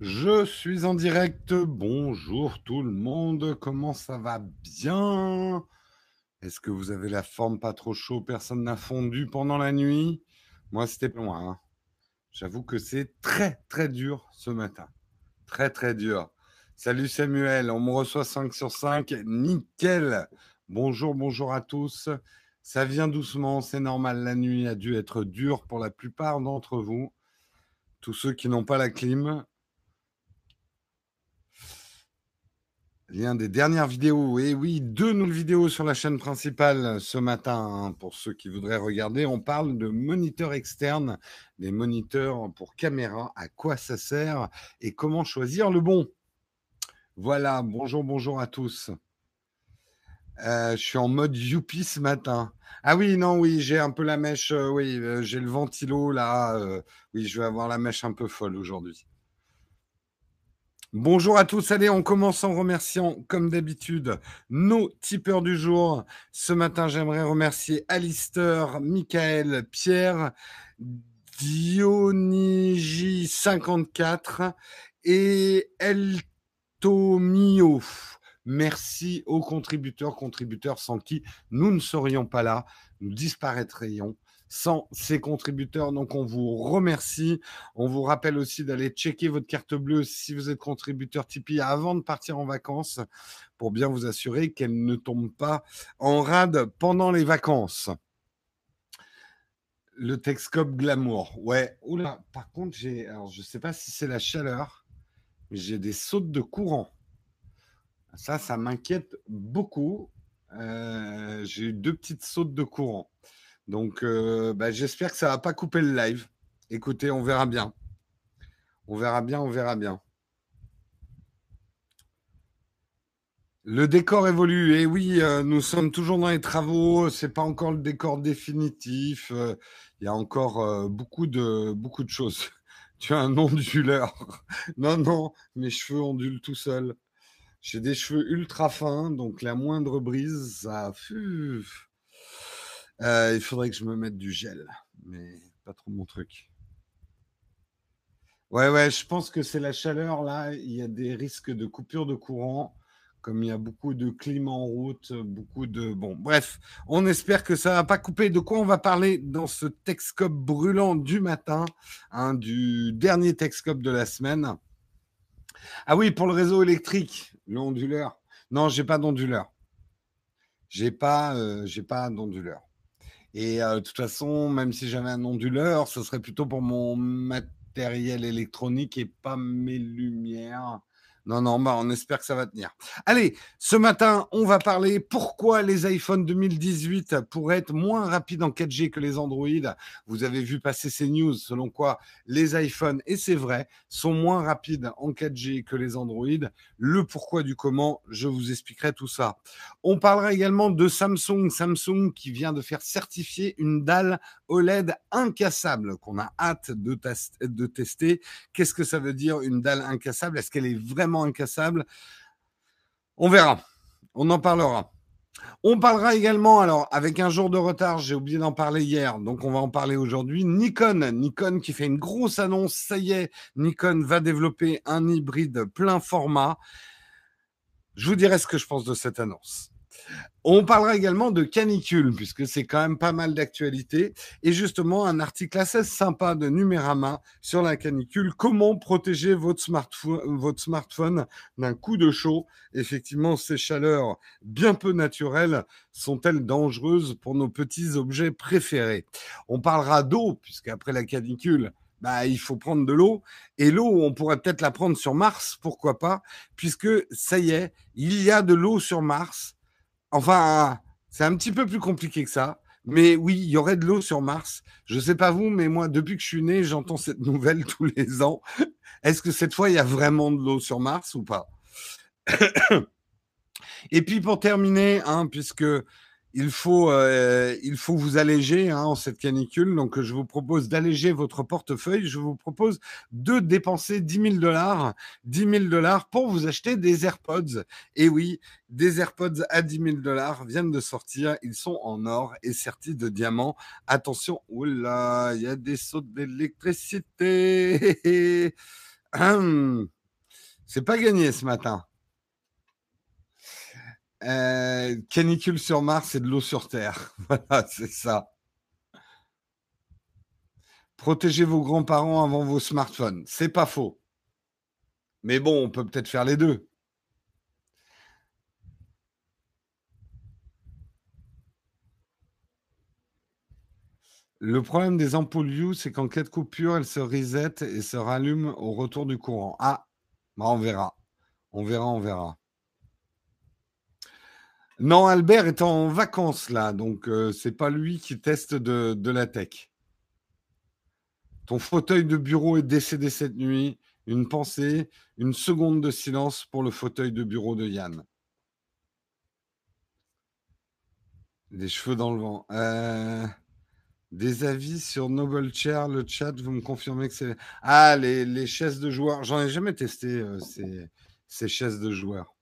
Je suis en direct. Bonjour tout le monde. Comment ça va bien? Est-ce que vous avez la forme pas trop chaud? Personne n'a fondu pendant la nuit? Moi, c'était loin. Hein. J'avoue que c'est très très dur ce matin. Très très dur. Salut Samuel, on me reçoit 5 sur 5. Nickel. Bonjour, bonjour à tous. Ça vient doucement, c'est normal. La nuit a dû être dure pour la plupart d'entre vous. Tous ceux qui n'ont pas la clim, Lien des dernières vidéos. Et oui, deux nouvelles vidéos sur la chaîne principale ce matin. Hein, pour ceux qui voudraient regarder, on parle de moniteurs externes, des moniteurs pour caméra, à quoi ça sert et comment choisir le bon. Voilà, bonjour, bonjour à tous. Euh, je suis en mode youpi ce matin. Ah oui, non, oui, j'ai un peu la mèche. Euh, oui, euh, j'ai le ventilo là. oui, je vais avoir la mèche un peu folle aujourd'hui. Bonjour à tous. Allez, on commence en remerciant, comme d'habitude, nos tipeurs du jour. Ce matin, j'aimerais remercier Alistair, Michael, Pierre, Dionyji54 et Eltomio. Merci aux contributeurs, contributeurs sans qui nous ne serions pas là, nous disparaîtrions sans ces contributeurs. Donc, on vous remercie. On vous rappelle aussi d'aller checker votre carte bleue si vous êtes contributeur Tipeee avant de partir en vacances pour bien vous assurer qu'elle ne tombe pas en rade pendant les vacances. Le Texcope Glamour. Ouais. Oula, par contre, j'ai. Alors, je ne sais pas si c'est la chaleur, mais j'ai des sautes de courant. Ça, ça m'inquiète beaucoup. Euh, j'ai eu deux petites sautes de courant. Donc, euh, bah, j'espère que ça va pas couper le live. Écoutez, on verra bien. On verra bien, on verra bien. Le décor évolue. Et eh oui, euh, nous sommes toujours dans les travaux. C'est pas encore le décor définitif. Euh, il y a encore beaucoup de beaucoup de choses. tu as un onduleur. non, non, mes cheveux ondulent tout seuls. J'ai des cheveux ultra fins, donc la moindre brise, ça. Euh, il faudrait que je me mette du gel, mais pas trop mon truc. Ouais, ouais, je pense que c'est la chaleur là. Il y a des risques de coupure de courant, comme il y a beaucoup de climat en route, beaucoup de. Bon, bref, on espère que ça va pas couper. De quoi on va parler dans ce Texcope brûlant du matin, hein, du dernier Texcope de la semaine? Ah oui, pour le réseau électrique, l'onduleur. Non, j'ai pas d'onduleur. J'ai pas, euh, pas d'onduleur. Et de toute façon, même si j'avais un onduleur, ce serait plutôt pour mon matériel électronique et pas mes lumières. Non, non, bah, on espère que ça va tenir. Allez, ce matin, on va parler pourquoi les iPhone 2018 pourraient être moins rapides en 4G que les Android. Vous avez vu passer ces news selon quoi les iPhones, et c'est vrai, sont moins rapides en 4G que les Android. Le pourquoi du comment, je vous expliquerai tout ça. On parlera également de Samsung. Samsung qui vient de faire certifier une dalle OLED incassable qu'on a hâte de tester. Qu'est-ce que ça veut dire une dalle incassable? Est-ce qu'elle est vraiment incassable. On verra. On en parlera. On parlera également, alors avec un jour de retard, j'ai oublié d'en parler hier, donc on va en parler aujourd'hui. Nikon, Nikon qui fait une grosse annonce, ça y est, Nikon va développer un hybride plein format. Je vous dirai ce que je pense de cette annonce. On parlera également de canicule, puisque c'est quand même pas mal d'actualité. Et justement, un article assez sympa de Numérama sur la canicule. Comment protéger votre smartphone, d'un coup de chaud? Effectivement, ces chaleurs bien peu naturelles sont-elles dangereuses pour nos petits objets préférés? On parlera d'eau, puisqu'après la canicule, bah, il faut prendre de l'eau. Et l'eau, on pourrait peut-être la prendre sur Mars, pourquoi pas, puisque ça y est, il y a de l'eau sur Mars Enfin, c'est un petit peu plus compliqué que ça. Mais oui, il y aurait de l'eau sur Mars. Je ne sais pas vous, mais moi, depuis que je suis né, j'entends cette nouvelle tous les ans. Est-ce que cette fois, il y a vraiment de l'eau sur Mars ou pas? Et puis pour terminer, hein, puisque il faut, euh, il faut vous alléger hein, en cette canicule. Donc, je vous propose d'alléger votre portefeuille. Je vous propose de dépenser 10 000 dollars, 10 000 dollars pour vous acheter des AirPods. Et oui, des AirPods à 10 000 dollars viennent de sortir. Ils sont en or et sertis de diamants. Attention, oula, il y a des sautes d'électricité. c'est pas gagné ce matin. Euh, canicule sur Mars et de l'eau sur Terre. Voilà, c'est ça. Protégez vos grands-parents avant vos smartphones. C'est pas faux. Mais bon, on peut peut-être faire les deux. Le problème des ampoules View, c'est qu'en cas de coupure, elles se reset et se rallument au retour du courant. Ah, bah on verra. On verra, on verra. Non, Albert est en vacances là, donc euh, c'est pas lui qui teste de, la tech. Ton fauteuil de bureau est décédé cette nuit. Une pensée, une seconde de silence pour le fauteuil de bureau de Yann. Des cheveux dans le vent. Euh... Des avis sur Noble Chair, le chat, vous me confirmez que c'est. Ah, les, chaises de joueurs. J'en ai jamais testé euh, ces, chaises de joueurs.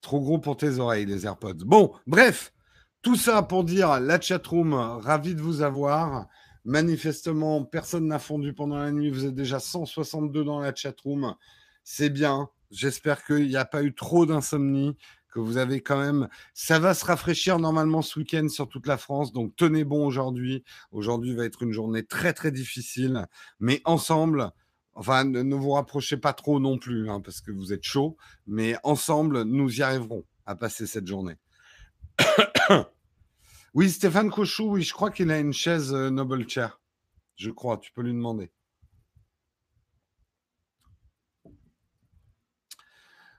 Trop gros pour tes oreilles, les AirPods. Bon, bref, tout ça pour dire la chatroom, ravi de vous avoir. Manifestement, personne n'a fondu pendant la nuit. Vous êtes déjà 162 dans la chatroom. C'est bien. J'espère qu'il n'y a pas eu trop d'insomnie que vous avez quand même. Ça va se rafraîchir normalement ce week-end sur toute la France, donc tenez bon aujourd'hui. Aujourd'hui va être une journée très très difficile, mais ensemble, enfin ne, vous rapprochez pas trop non plus, hein, parce que vous êtes chaud, mais ensemble, nous y arriverons à passer cette journée. oui, Stéphane Cochou, oui, je crois qu'il a une chaise euh, Noble Chair. Je crois, tu peux lui demander.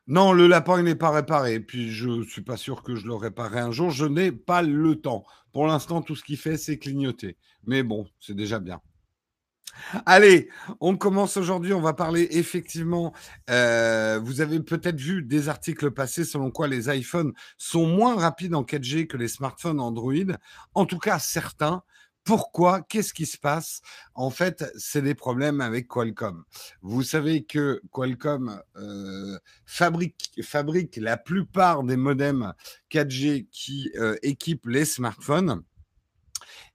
Non, le lapin n'est pas réparé. Puis je ne suis pas sûr que je le réparerai un jour. Je n'ai pas le temps. Pour l'instant, tout ce qu'il fait, c'est clignoter. Mais bon, c'est déjà bien. Allez, on commence aujourd'hui. On va parler effectivement. Euh, vous avez peut-être vu des articles passés selon quoi les iPhones sont moins rapides en 4G que les smartphones Android. En tout cas, certains. Pourquoi? Qu'est-ce qui se passe? En fait, c'est des problèmes avec Qualcomm. Vous savez que Qualcomm euh, fabrique, la plupart des modems 4G qui euh, équipent les smartphones.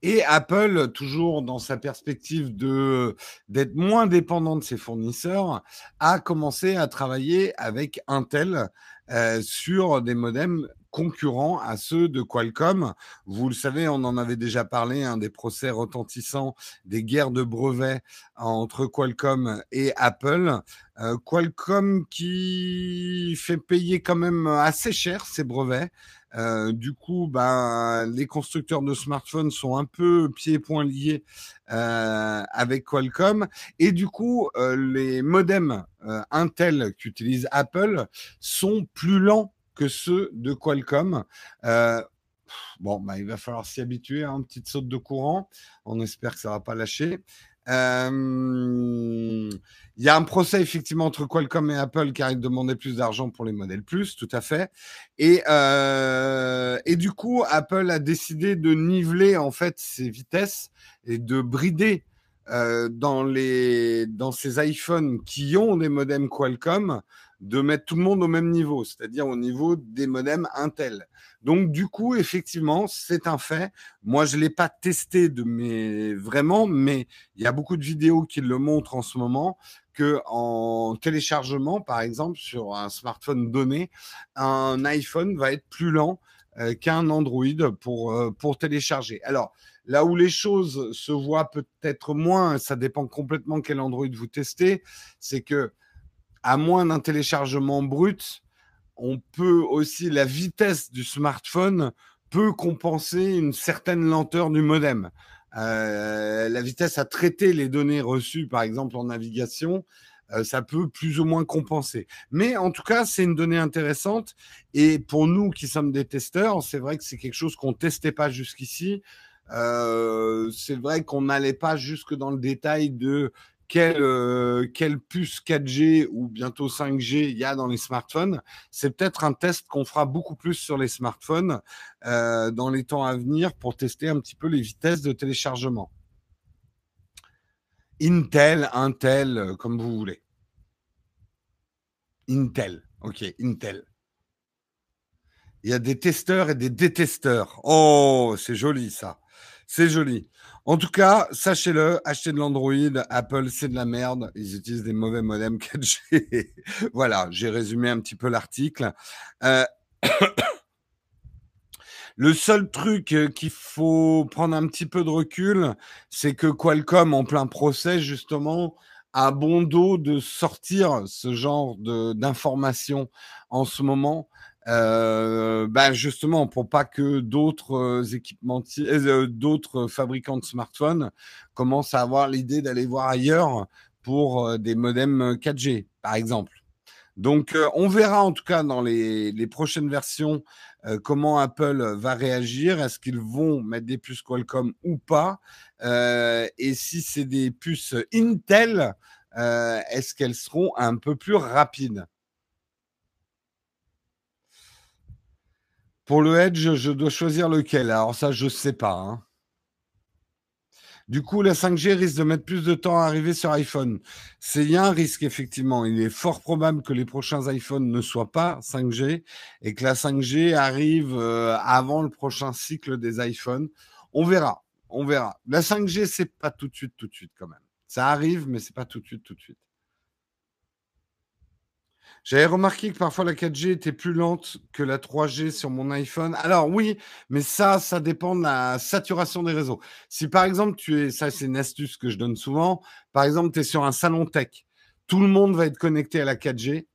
Et Apple, toujours dans sa perspective de d'être moins dépendant de ses fournisseurs, a commencé à travailler avec Intel euh, sur des modems concurrents à ceux de Qualcomm. Vous le savez, on en avait déjà parlé, un des procès retentissants des guerres de brevets entre Qualcomm et Apple. Euh, Qualcomm qui fait payer quand même assez cher ses brevets. Euh, du coup, ben, les constructeurs de smartphones sont un peu pieds et poings liés euh, avec Qualcomm. Et du coup, les modems Intel qu'utilise Apple sont plus lents que ceux de Qualcomm. Euh, bon, bah, il va falloir s'y habituer à hein, une petite saute de courant. On espère que ça ne va pas lâcher. Euh, il y a un procès effectivement entre Qualcomm et Apple qui arrive de demander plus d'argent pour les modèles plus, tout à fait. Et, euh, et du coup, Apple a décidé de niveler en fait ses vitesses et de brider dans les dans ces iPhones qui ont des modems Qualcomm de mettre tout le monde au même niveau, c'est-à-dire au niveau des modems Intel. Donc du coup, effectivement, c'est un fait. Moi, je l'ai pas testé de mes vraiment, mais il y a beaucoup de vidéos qui le montrent en ce moment que en téléchargement, par exemple, sur un smartphone donné, un iPhone va être plus lent euh, qu'un Android pour euh, pour télécharger. Alors Là où les choses se voient peut-être moins, ça dépend complètement quel Android vous testez, c'est que à moins d'un téléchargement brut, on peut aussi, la vitesse du smartphone peut compenser une certaine lenteur du modem. Euh, la vitesse à traiter les données reçues, par exemple en navigation, euh, ça peut plus ou moins compenser. Mais en tout cas, c'est une donnée intéressante. Et pour nous qui sommes des testeurs, c'est vrai que c'est quelque chose qu'on testait pas jusqu'ici. Euh, c'est vrai qu'on n'allait pas jusque dans le détail de quelle, euh, puce 4G ou bientôt 5G il y a dans les smartphones. C'est peut-être un test qu'on fera beaucoup plus sur les smartphones euh, dans les temps à venir pour tester un petit peu les vitesses de téléchargement. Intel, Intel, euh, comme vous voulez. Intel, ok, Intel. Il y a des testeurs et des détesteurs. Oh, c'est joli ça. C'est joli. En tout cas, sachez-le, achetez de l'Android, Apple, c'est de la merde. Ils utilisent des mauvais modems 4G. voilà, j'ai résumé un petit peu l'article. Euh, le seul truc qu'il faut prendre un petit peu de recul, c'est que Qualcomm, en plein procès, justement, a bon dos de sortir ce genre d'informations en ce moment bah justement pour pas que d'autres euh, équipementiers, euh, d'autres fabricants de smartphones commencent à avoir l'idée d'aller voir ailleurs pour des modems 4G, par exemple. Donc, on verra en tout cas dans les prochaines versions comment Apple va réagir. Est-ce qu'ils vont mettre des puces Qualcomm ou pas? Et si c'est des puces Intel, est-ce qu'elles seront un peu plus rapides? Pour le Edge, je dois choisir lequel. Alors ça, je ne sais pas. Hein. Du coup, la 5G risque de mettre plus de temps à arriver sur iPhone. C'est un risque, effectivement. Il est fort probable que les prochains iPhones ne soient pas 5G et que la 5G arrive euh, avant le prochain cycle des iPhones. On verra. On verra. La 5G, c'est pas tout de suite, tout de suite quand même. Ça arrive, mais c'est pas tout de suite, tout de suite. J'avais remarqué que parfois la 4G était plus lente que la 3G sur mon iPhone. Alors oui, mais ça, ça dépend de la saturation des réseaux. Si par exemple tu es, ça c'est une astuce que je donne souvent, par exemple tu es sur un salon tech, tout le monde va être connecté à la 4G.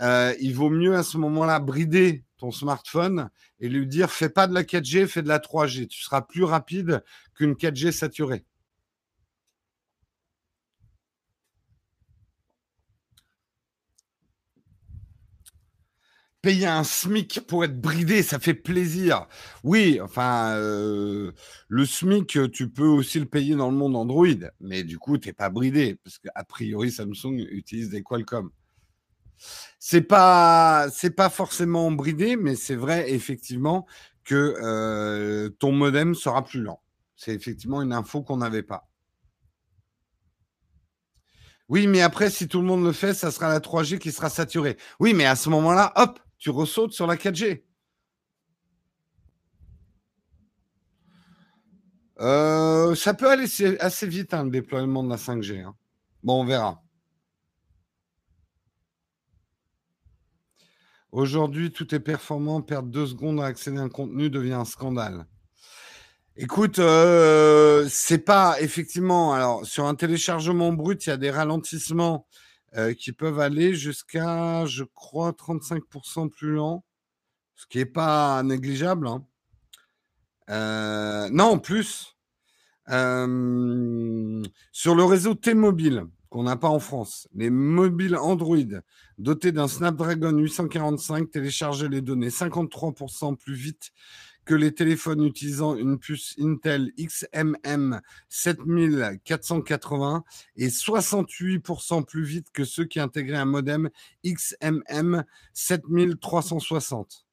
Euh, il vaut mieux à ce moment-là brider ton smartphone et lui dire fais pas de la 4G, fais de la 3G. Tu seras plus rapide qu'une 4G saturée. Payer un SMIC pour être bridé, ça fait plaisir. Oui, enfin, euh, le SMIC, tu peux aussi le payer dans le monde Android, mais du coup, tu n'es pas bridé, parce qu'a priori, Samsung utilise des Qualcomm. C'est pas, pas forcément bridé, mais c'est vrai effectivement que euh, ton modem sera plus lent. C'est effectivement une info qu'on n'avait pas. Oui, mais après, si tout le monde le fait, ça sera la 3G qui sera saturée. Oui, mais à ce moment-là, hop, tu ressautes sur la 4G. Euh, ça peut aller assez vite, hein, le déploiement de la 5G. Hein. Bon, on verra. Aujourd'hui, tout est performant. Perdre deux secondes à accéder à un contenu devient un scandale. Écoute, euh, c'est pas effectivement. Alors, sur un téléchargement brut, il y a des ralentissements euh, qui peuvent aller jusqu'à, je crois, 35% plus lent, ce qui n'est pas négligeable. Hein. Euh, non, plus. Euh, sur le réseau T-Mobile, qu'on n'a pas en France, les mobiles Android dotés d'un Snapdragon 845 téléchargent les données 53% plus vite que les téléphones utilisant une puce Intel XMM 7480 et 68% plus vite que ceux qui intégraient un modem XMM 7360.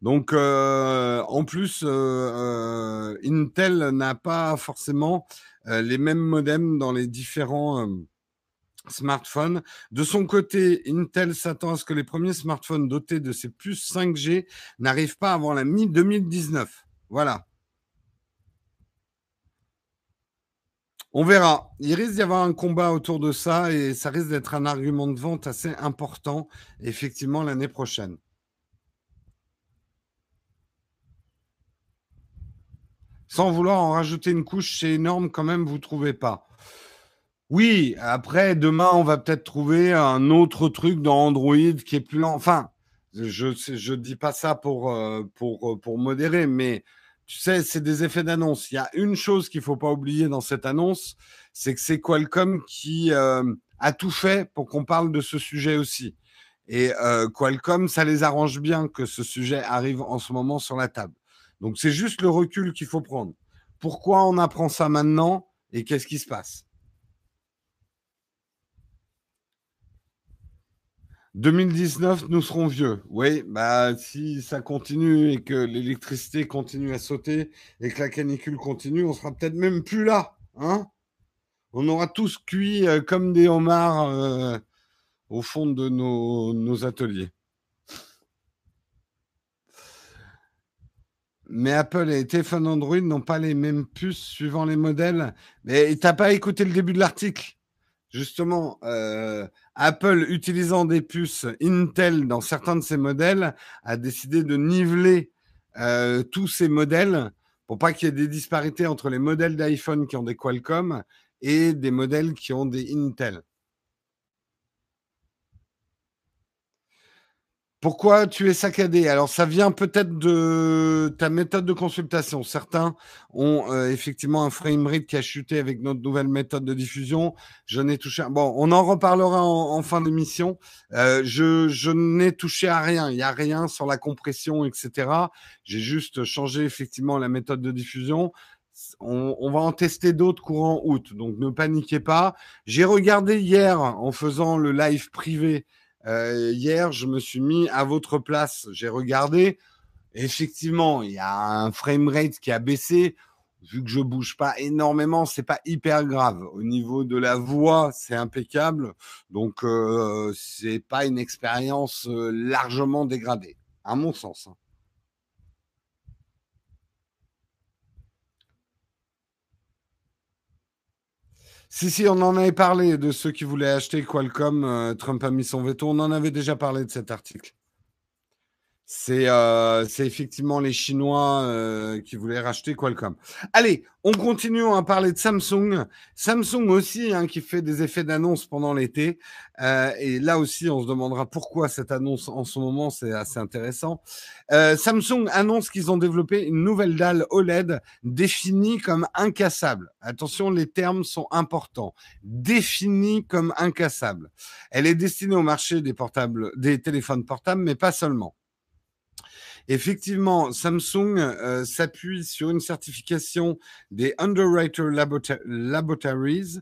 Donc, euh, en plus, euh, euh, Intel n'a pas forcément les mêmes modems dans les différents smartphone. De son côté, Intel s'attend à ce que les premiers smartphones dotés de ces puces 5G n'arrivent pas avant la mi-2019. Voilà. On verra. Il risque d'y avoir un combat autour de ça et ça risque d'être un argument de vente assez important, effectivement, l'année prochaine. Sans vouloir en rajouter une couche, c'est énorme quand même, vous ne trouvez pas oui, après, demain, on va peut-être trouver un autre truc dans Android qui est plus lent. Enfin, je ne dis pas ça pour, euh, euh, pour modérer, mais tu sais, c'est des effets d'annonce. Il y a une chose qu'il ne faut pas oublier dans cette annonce, c'est que c'est Qualcomm qui euh, a tout fait pour qu'on parle de ce sujet aussi. Et Qualcomm, ça les arrange bien que ce sujet arrive en ce moment sur la table. Donc c'est juste le recul qu'il faut prendre. Pourquoi on apprend ça maintenant et qu'est-ce qui se passe? 2019, nous serons vieux. Oui, bah si ça continue et que l'électricité continue à sauter et que la canicule continue, on sera peut-être même plus là. Hein? On aura tous cuit euh, comme des homards euh, au fond de nos, ateliers. Mais Apple et les téléphones Android n'ont pas les mêmes puces suivant les modèles. Mais t'as pas écouté le début de l'article? Justement, euh, Apple, utilisant des puces Intel dans certains de ses modèles, a décidé de niveler euh, tous ces modèles pour pas qu'il y ait des disparités entre les modèles d'iPhone qui ont des Qualcomm et des modèles qui ont des Intel. Pourquoi tu es saccadé? Alors, ça vient peut-être de ta méthode de consultation. Certains ont euh, effectivement un framerate qui a chuté avec notre nouvelle méthode de diffusion. Je n'ai touché. Bon, on en reparlera en, fin d'émission. Euh, je, je n'ai touché à rien. Il n'y a rien sur la compression, etc. J'ai juste changé effectivement la méthode de diffusion. On, on, va en tester d'autres courant août, donc ne paniquez pas. J'ai regardé hier en faisant le live privé euh, hier, je me suis mis à votre place. J'ai regardé. Effectivement, il y a un frame rate qui a baissé. Vu que je bouge pas énormément, c'est pas hyper grave. Au niveau de la voix, c'est impeccable. Donc, euh, c'est pas une expérience euh, largement dégradée, à mon sens. Hein. Si, si, on en avait parlé de ceux qui voulaient acheter Qualcomm. Euh, Trump a mis son veto. On en avait déjà parlé de cet article. Euh, c'est effectivement les Chinois euh, qui voulaient racheter Qualcomm. Allez, on continue à parler de Samsung. Samsung aussi, hein, qui fait des effets d'annonce pendant l'été. Euh, et là aussi, on se demandera pourquoi cette annonce en ce moment, c'est assez intéressant. Samsung annonce qu'ils ont développé une nouvelle dalle OLED définie comme incassable. Attention, les termes sont importants. Définie comme incassable. Elle est destinée au marché des portables, des téléphones portables, mais pas seulement. Effectivement, Samsung euh, s'appuie sur une certification des Underwriter Laboratories,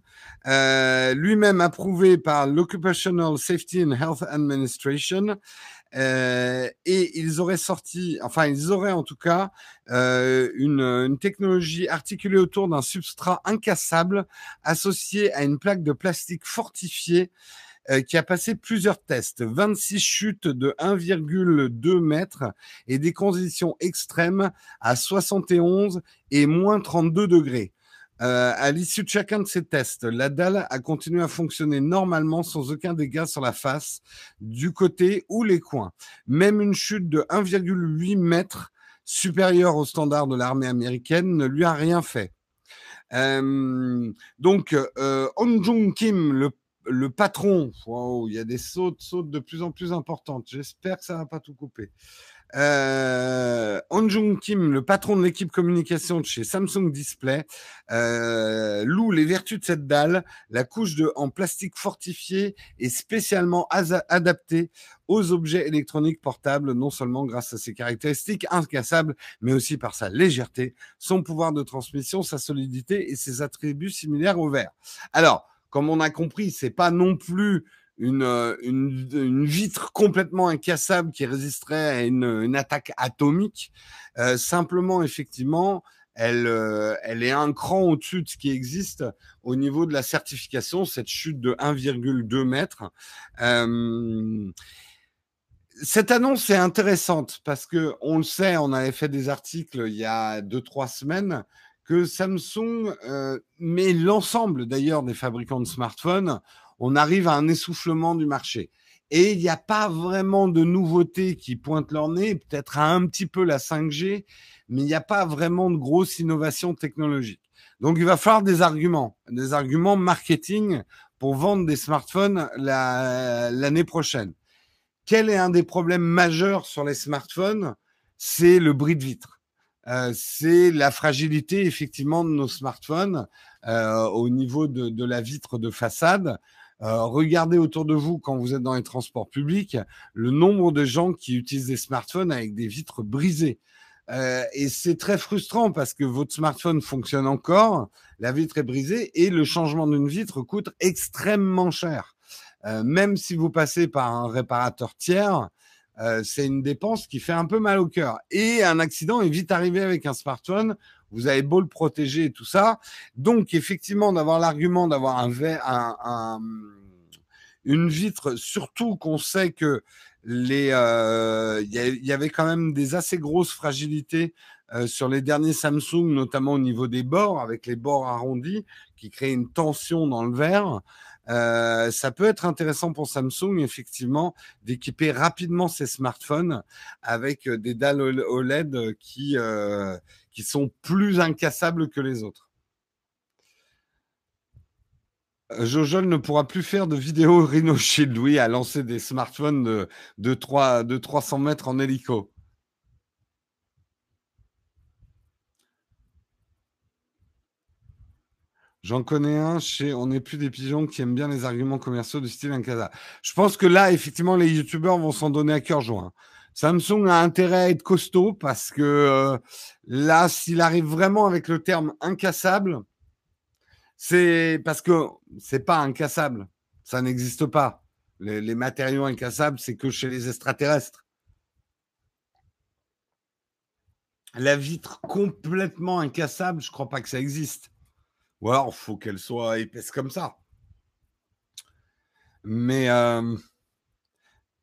euh, lui-même approuvé par l'Occupational Safety and Health Administration. Euh, et ils auraient sorti, enfin ils auraient en tout cas une, une technologie articulée autour d'un substrat incassable associé à une plaque de plastique fortifiée qui a passé plusieurs tests, 26 chutes de 1,2 mètres et des conditions extrêmes à 71 et moins 32 degrés. Euh, à l'issue de chacun de ces tests, la dalle a continué à fonctionner normalement sans aucun dégât sur la face, du côté ou les coins. Même une chute de 1,8 mètres supérieure au standard de l'armée américaine ne lui a rien fait. Euh, donc, euh, On Jung Kim, le le patron, il y a des sautes, sautes de plus en plus importantes. J'espère que ça va pas tout couper. Euh, Jung Kim, le patron de l'équipe communication de chez Samsung Display, euh, loue les vertus de cette dalle. La couche de, en plastique fortifié est spécialement adaptée aux objets électroniques portables, non seulement grâce à ses caractéristiques incassables, mais aussi par sa légèreté, son pouvoir de transmission, sa solidité et ses attributs similaires au verre. Alors, comme on a compris, c'est pas non plus une, euh, vitre complètement incassable qui résisterait à une, attaque atomique. Euh, simplement, effectivement, elle, euh, elle est un cran au-dessus de ce qui existe au niveau de la certification, cette chute de 1,2 mètres. Cette annonce est intéressante parce que on le sait, on avait fait des articles il y a deux trois semaines que Samsung, euh, mais l'ensemble d'ailleurs des fabricants de smartphones, on arrive à un essoufflement du marché. Et il n'y a pas vraiment de nouveautés qui pointent leur nez, peut-être un petit peu la 5G, mais il n'y a pas vraiment de grosses innovations technologiques. Donc il va falloir des arguments, des arguments marketing pour vendre des smartphones l'année prochaine. Quel est un des problèmes majeurs sur les smartphones? C'est le bris de vitre. Euh, c'est la fragilité effectivement de nos smartphones euh, au niveau de, la vitre de façade. Euh, regardez autour de vous quand vous êtes dans les transports publics le nombre de gens qui utilisent des smartphones avec des vitres brisées. Et c'est très frustrant parce que votre smartphone fonctionne encore, la vitre est brisée et le changement d'une vitre coûte extrêmement cher. Même si vous passez par un réparateur tiers, euh, c'est une dépense qui fait un peu mal au cœur. Et un accident est vite arrivé avec un smartphone. Vous avez beau le protéger et tout ça. Donc, effectivement, d'avoir l'argument d'avoir un, un, une vitre, surtout qu'on sait que les, euh, il y, avait quand même des assez grosses fragilités euh, sur les derniers Samsung, notamment au niveau des bords, avec les bords arrondis, qui créent une tension dans le verre. Euh, ça peut être intéressant pour Samsung, effectivement, d'équiper rapidement ses smartphones avec euh, des dalles OLED qui, qui sont plus incassables que les autres. Jojol ne pourra plus faire de vidéo Rhino Shield, oui, à lancer des smartphones de, de, 3, de 300 mètres en hélico. J'en connais un chez On n'est plus des pigeons qui aiment bien les arguments commerciaux du style Incasa. Je pense que là, effectivement, les youtubeurs vont s'en donner à cœur joint. Samsung a intérêt à être costaud parce que euh, là, s'il arrive vraiment avec le terme incassable, c'est parce que c'est pas incassable. Ça n'existe pas. Les, matériaux incassables, c'est que chez les extraterrestres. La vitre complètement incassable, je crois pas que ça existe. Ou alors, il faut qu'elle soit épaisse comme ça. Mais euh,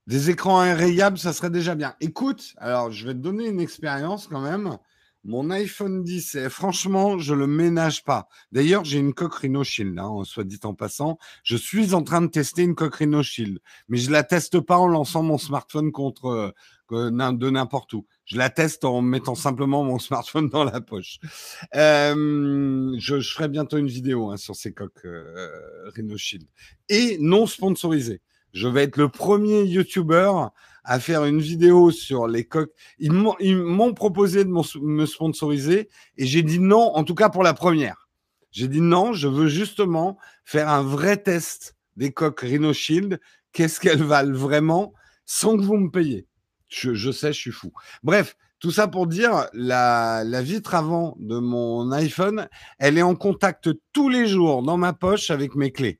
des écrans irrayables, ça serait déjà bien. Écoute, alors je vais te donner une expérience quand même. Mon iPhone 10, franchement, je le ménage pas. D'ailleurs, j'ai une coque Shield, hein, soit dit en passant. Je suis en train de tester une coque Shield, mais je la teste pas en lançant mon smartphone contre de n'importe où. Je la teste en mettant simplement mon smartphone dans la poche. Euh, je, ferai bientôt une vidéo hein, sur ces coques euh, Rhino Shield et non sponsorisées. Je vais être le premier YouTuber à faire une vidéo sur les coques. Ils m'ont proposé de me sponsoriser et j'ai dit non, en tout cas pour la première. J'ai dit non, je veux justement faire un vrai test des coques Rhino Shield. Qu'est-ce qu'elles valent vraiment sans que vous me payiez? Je, sais, je suis fou. Bref, tout ça pour dire, la, vitre avant de mon iPhone, elle est en contact tous les jours dans ma poche avec mes clés.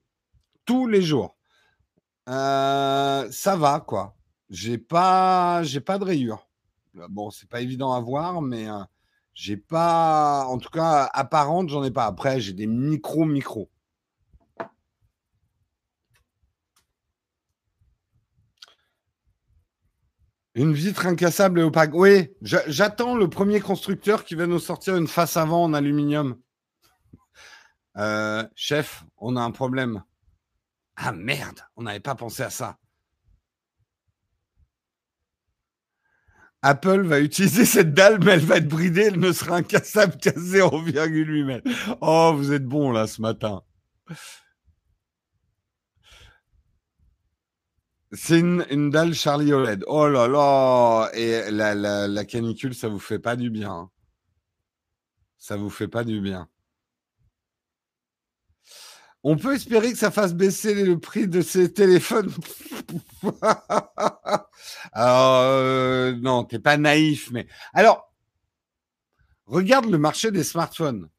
Tous les jours. Euh, ça va, quoi. J'ai pas, pas de rayures. Bon, c'est pas évident à voir, mais euh, j'ai pas, en tout cas apparente, j'en ai pas. Après, j'ai des micro Une vitre incassable et opaque. Oui, j'attends le premier constructeur qui va nous sortir une face avant en aluminium. chef, on a un problème. Ah merde, on n'avait pas pensé à ça. Apple va utiliser cette dalle, mais elle va être bridée, elle ne sera incassable qu'à 0,8 mètres. Oh, vous êtes bon là ce matin. C'est une, dalle Charlie OLED. Oh là là Et la, la, canicule, ça vous fait pas du bien. Hein. Ça vous fait pas du bien. On peut espérer que ça fasse baisser le prix de ces téléphones. Alors, euh, non, t'es pas naïf, mais alors, regarde le marché des smartphones.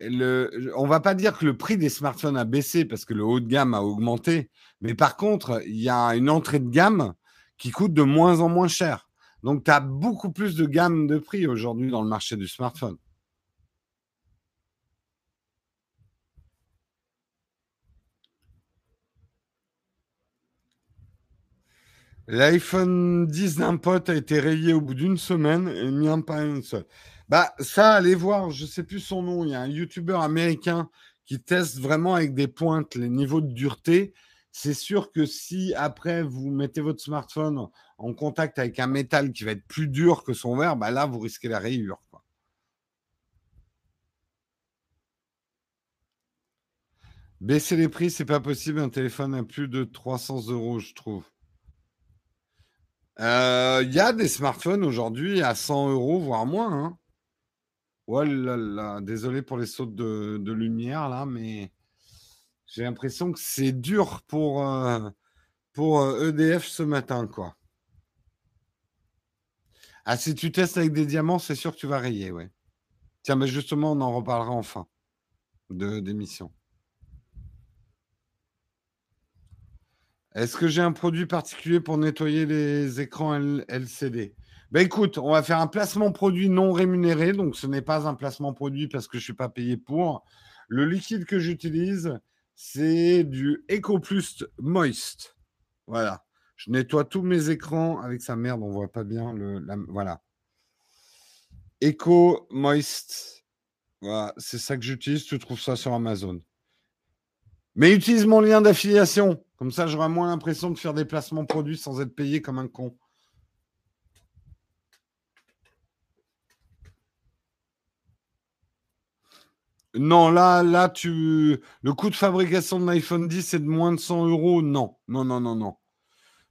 Le, on va pas dire que le prix des smartphones a baissé parce que le haut de gamme a augmenté, mais par contre, il y a une entrée de gamme qui coûte de moins en moins cher. Donc, tu as beaucoup plus de gamme de prix aujourd'hui dans le marché du smartphone. L'iPhone 10 d'un pote a été rayé au bout d'une semaine et mis en pas une seule. Bah, ça, allez voir, je sais plus son nom. Il y a un YouTuber américain qui teste vraiment avec des pointes les niveaux de dureté. C'est sûr que si après vous mettez votre smartphone en contact avec un métal qui va être plus dur que son verre, bah là, vous risquez la rayure. Baisser les prix, c'est pas possible. Un téléphone à plus de 300 euros, je trouve. Il euh, y a des smartphones aujourd'hui à 100 euros, voire moins. Hein. Oh là là, désolé pour les sautes de, lumière là, mais j'ai l'impression que c'est dur pour, euh, pour EDF euh, e ce matin, quoi. Ah, si tu testes avec des diamants, c'est sûr que tu vas rayer, ouais. Tiens, mais justement, on en reparlera enfin de d'émission. Est-ce que j'ai un produit particulier pour nettoyer les écrans LCD ben écoute, on va faire un placement produit non rémunéré, donc ce n'est pas un placement produit parce que je ne suis pas payé pour. Le liquide que j'utilise, c'est du EcoPlus Moist. Voilà. Je nettoie tous mes écrans avec sa merde, on voit pas bien le. voilà. Eco Moist. Voilà, c'est ça que j'utilise. Tu trouves ça sur Amazon. Mais utilise mon lien d'affiliation. Comme ça, j'aurai moins l'impression de faire des placements produits sans être payé comme un con. Non, là, là, tu. Le coût de fabrication de l'iPhone 10 est de moins de 100 euros. Non, non, non, non, non.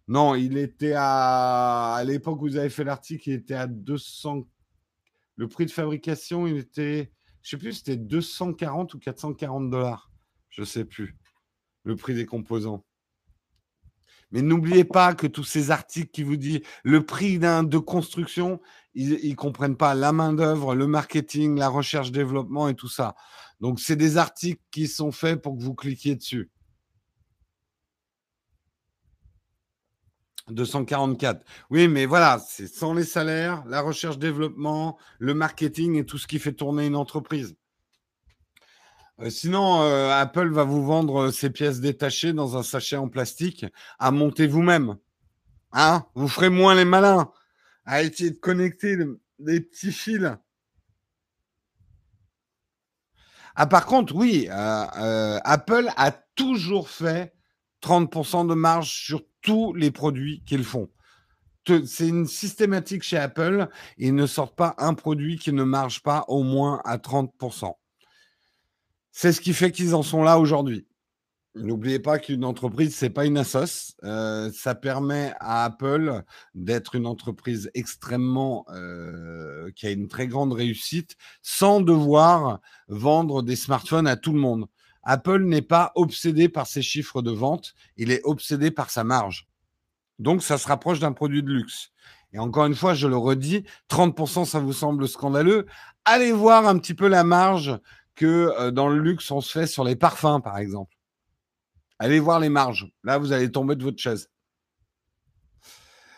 Non, il était à. À l'époque où vous avez fait l'article, il était à 200. Le prix de fabrication, il était. Je sais plus, c'était 240 ou 440 dollars. Je sais plus. Le prix des composants. Mais n'oubliez pas que tous ces articles qui vous disent le prix de construction, ils ne comprennent pas la main-d'œuvre, le marketing, la recherche-développement et tout ça. Donc, c'est des articles qui sont faits pour que vous cliquiez dessus. 244. Oui, mais voilà, c'est sans les salaires, la recherche-développement, le marketing et tout ce qui fait tourner une entreprise. Euh, sinon, euh, Apple va vous vendre ses pièces détachées dans un sachet en plastique à monter vous-même. Hein? Vous ferez moins les malins à essayer de connecter des petits fils. Ah, par contre, oui, euh, Apple a toujours fait 30% de marge sur tous les produits qu'ils font. C'est une systématique chez Apple. Ils ne sortent pas un produit qui ne marche pas au moins à 30%. C'est ce qui fait qu'ils en sont là aujourd'hui. N'oubliez pas qu'une entreprise, c'est pas une assoce. Euh, ça permet à Apple d'être une entreprise extrêmement euh, qui a une très grande réussite, sans devoir vendre des smartphones à tout le monde. Apple n'est pas obsédé par ses chiffres de vente, il est obsédé par sa marge. Donc, ça se rapproche d'un produit de luxe. Et encore une fois, je le redis, 30%, ça vous semble scandaleux. Allez voir un petit peu la marge que euh, dans le luxe, on se fait sur les parfums, par exemple. Allez voir les marges. Là, vous allez tomber de votre chaise.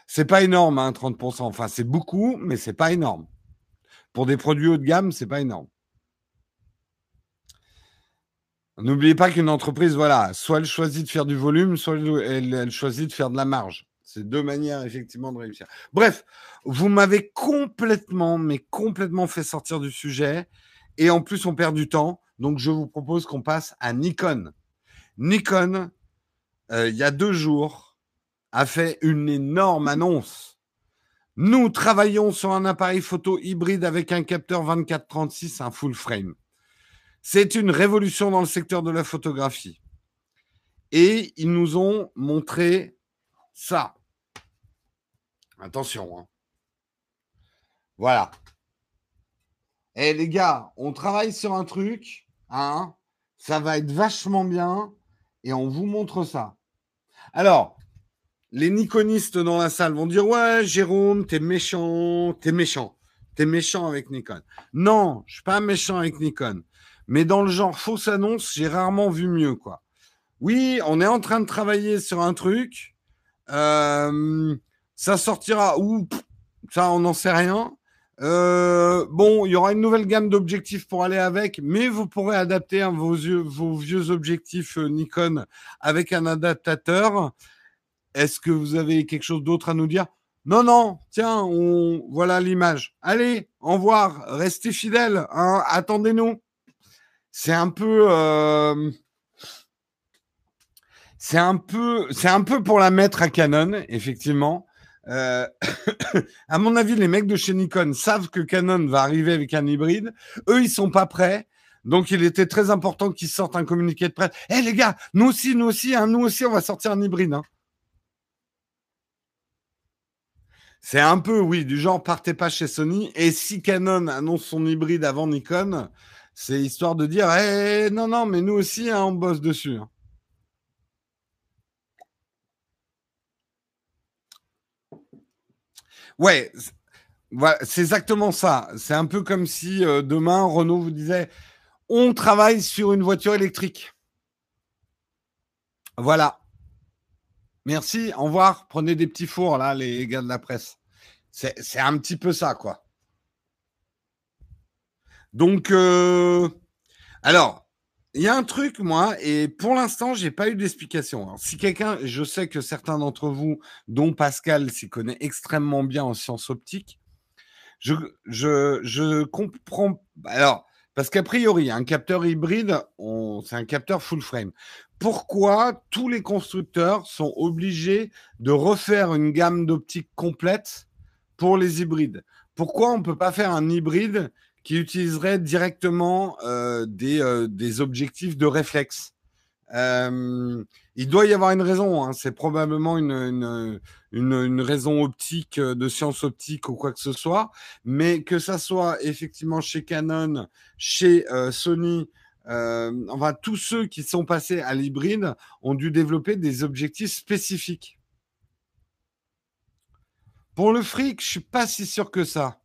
C'est pas énorme, hein, 30%. Enfin, c'est beaucoup, mais c'est pas énorme. Pour des produits haut de gamme, c'est pas énorme. N'oubliez pas qu'une entreprise, voilà, soit elle choisit de faire du volume, soit elle, choisit de faire de la marge. C'est deux manières, effectivement, de réussir. Bref, vous m'avez complètement, mais complètement fait sortir du sujet. Et en plus, on perd du temps. Donc, je vous propose qu'on passe à Nikon. Nikon, euh, il y a deux jours, a fait une énorme annonce. Nous travaillons sur un appareil photo hybride avec un capteur 24-36, un full frame. C'est une révolution dans le secteur de la photographie. Et ils nous ont montré ça. Attention. Hein. Voilà. Eh les gars, on travaille sur un truc, hein, ça va être vachement bien, et on vous montre ça. Alors, les Nikonistes dans la salle vont dire Ouais, Jérôme, t'es méchant, t'es méchant, t'es méchant avec Nikon. Non, je suis pas méchant avec Nikon. Mais dans le genre fausse annonce, j'ai rarement vu mieux, quoi. Oui, on est en train de travailler sur un truc. Euh, ça sortira où? Ça, on n'en sait rien. Euh, bon, il y aura une nouvelle gamme d'objectifs pour aller avec, mais vous pourrez adapter vos, vos, vieux objectifs euh, Nikon avec un adaptateur. Est-ce que vous avez quelque chose d'autre à nous dire? Non, non, tiens, voilà l'image. Allez, au revoir, restez fidèles, hein, attendez-nous. C'est un peu, euh, c'est un peu, c'est un peu pour la mettre à Canon, effectivement. Euh, à mon avis, les mecs de chez Nikon savent que Canon va arriver avec un hybride. Eux, ils sont pas prêts. Donc, il était très important qu'ils sortent un communiqué de presse. Eh les gars, nous aussi, nous aussi, hein, nous aussi, on va sortir un hybride. Hein. C'est un peu, oui, du genre, partez pas chez Sony. Et si Canon annonce son hybride avant Nikon, c'est histoire de dire, eh non, non, mais nous aussi, hein, on bosse dessus. Ouais, c'est exactement ça. C'est un peu comme si euh, demain Renault vous disait on travaille sur une voiture électrique. Voilà. Merci, au revoir. Prenez des petits fours là, les gars de la presse. C'est un petit peu ça, quoi. Donc, euh, alors, il y a un truc, moi, et pour l'instant, j'ai pas eu d'explication. Si quelqu'un, je sais que certains d'entre vous, dont Pascal, s'y connaît extrêmement bien en sciences optiques, Je, je, je comprends. Alors, parce qu'a priori, un capteur hybride, c'est un capteur full frame. Pourquoi tous les constructeurs sont obligés de refaire une gamme d'optiques complète pour les hybrides? Pourquoi on ne peut pas faire un hybride qui utiliserait directement euh, des, euh, des objectifs de réflexe euh, il doit y avoir une raison. Hein. C'est probablement une, une, raison optique, de science optique ou quoi que ce soit. Mais que ça soit effectivement chez Canon, chez Sony, enfin tous ceux qui sont passés à l'hybride ont dû développer des objectifs spécifiques. Pour le fric, je suis pas si sûr que ça.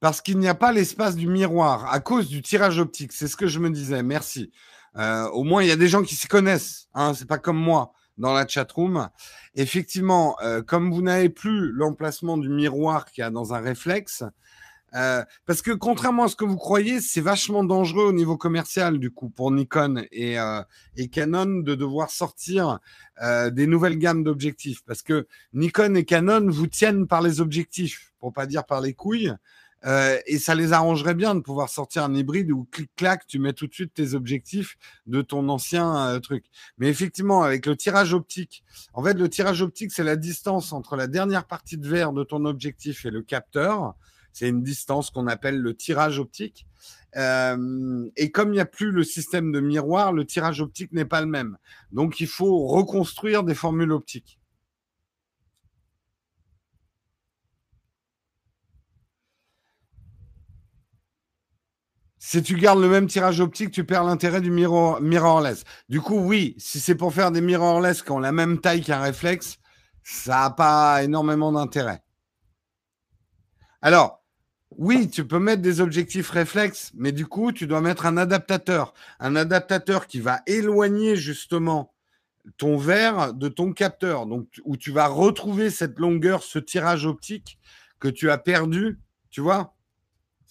Parce qu'il n'y a pas l'espace du miroir à cause du tirage optique. C'est ce que je me disais. Merci. Euh, au moins, il y a des gens qui s'y connaissent. Hein, c'est pas comme moi dans la chatroom. Effectivement, euh, comme vous n'avez plus l'emplacement du miroir qu'il y a dans un réflexe, euh, parce que contrairement à ce que vous croyez, c'est vachement dangereux au niveau commercial du coup pour Nikon et, euh, et Canon de devoir sortir euh, des nouvelles gammes d'objectifs, parce que Nikon et Canon vous tiennent par les objectifs, pour pas dire par les couilles. Euh, et ça les arrangerait bien de pouvoir sortir un hybride où clic-clac, tu mets tout de suite tes objectifs de ton ancien euh, truc. Mais effectivement, avec le tirage optique, en fait, le tirage optique, c'est la distance entre la dernière partie de verre de ton objectif et le capteur. C'est une distance qu'on appelle le tirage optique. Euh, et comme il n'y a plus le système de miroir, le tirage optique n'est pas le même. Donc, il faut reconstruire des formules optiques. Si tu gardes le même tirage optique, tu perds l'intérêt du mirror, mirrorless. Du coup, oui, si c'est pour faire des mirrorless qui ont la même taille qu'un réflexe, ça n'a pas énormément d'intérêt. Alors, oui, tu peux mettre des objectifs réflexes, mais du coup, tu dois mettre un adaptateur. Un adaptateur qui va éloigner justement ton verre de ton capteur. Donc, où tu vas retrouver cette longueur, ce tirage optique que tu as perdu, tu vois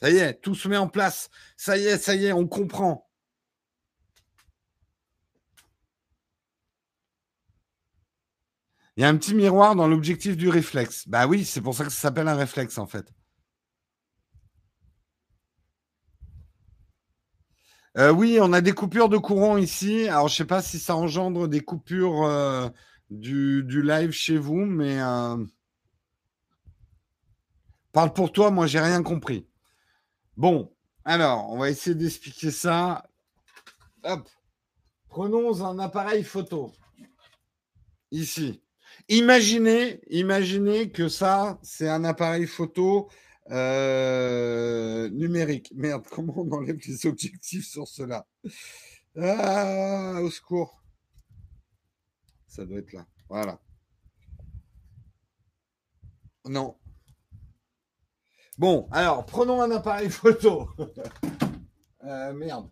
ça y est, tout se met en place. Ça y est, ça y est, on comprend. Il y a un petit miroir dans l'objectif du réflexe. Bah oui, c'est pour ça que ça s'appelle un réflexe en fait. Euh, oui, on a des coupures de courant ici. Alors, je ne sais pas si ça engendre des coupures euh, du, live chez vous, mais euh, parle pour toi, moi, j'ai rien compris. Bon, alors, on va essayer d'expliquer ça. Hop. Prenons un appareil photo. Ici. Imaginez, imaginez que ça, c'est un appareil photo euh, numérique. Merde, comment on enlève les objectifs sur cela? Ah, au secours. Ça doit être là. Voilà. Non, Bon, alors, prenons un appareil photo. Euh, merde.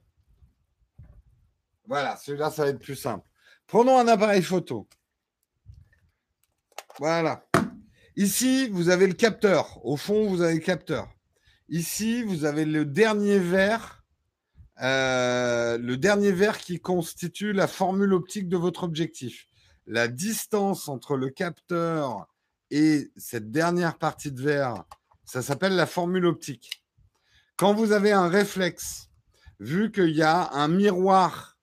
Voilà, celui-là, ça va être plus simple. Prenons un appareil photo. Voilà. Ici, vous avez le capteur. Au fond, vous avez le capteur. Ici, vous avez le dernier verre, euh, le dernier verre qui constitue la formule optique de votre objectif. La distance entre le capteur et cette dernière partie de verre ça s'appelle la formule optique. Quand vous avez un réflexe, vu qu'il y a un miroir,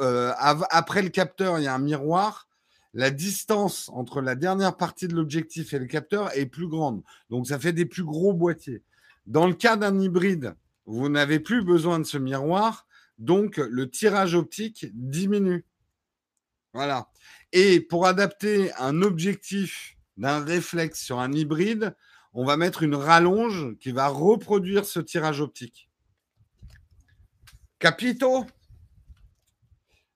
euh, après le capteur, il y a un miroir, la distance entre la dernière partie de l'objectif et le capteur est plus grande. Donc, ça fait des plus gros boîtiers. Dans le cas d'un hybride, vous n'avez plus besoin de ce miroir, donc le tirage optique diminue. Voilà. Et pour adapter un objectif d'un réflexe sur un hybride, on va mettre une rallonge qui va reproduire ce tirage optique. Capito?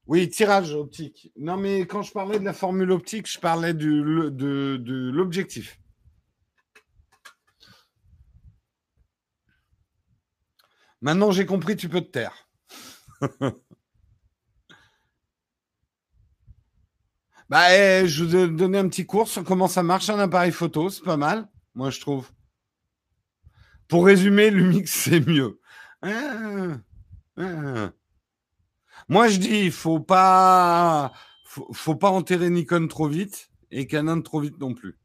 Oui, tirage optique. Non, mais quand je parlais de la formule optique, je parlais de, l'objectif. Maintenant, j'ai compris, tu peux te taire. bah, eh, je vous ai donné un petit cours sur comment ça marche un appareil photo, c'est pas mal moi je trouve. Pour résumer, Lumix, c'est mieux. Moi je dis, faut pas, faut, pas enterrer Nikon trop vite et Canon trop vite non plus.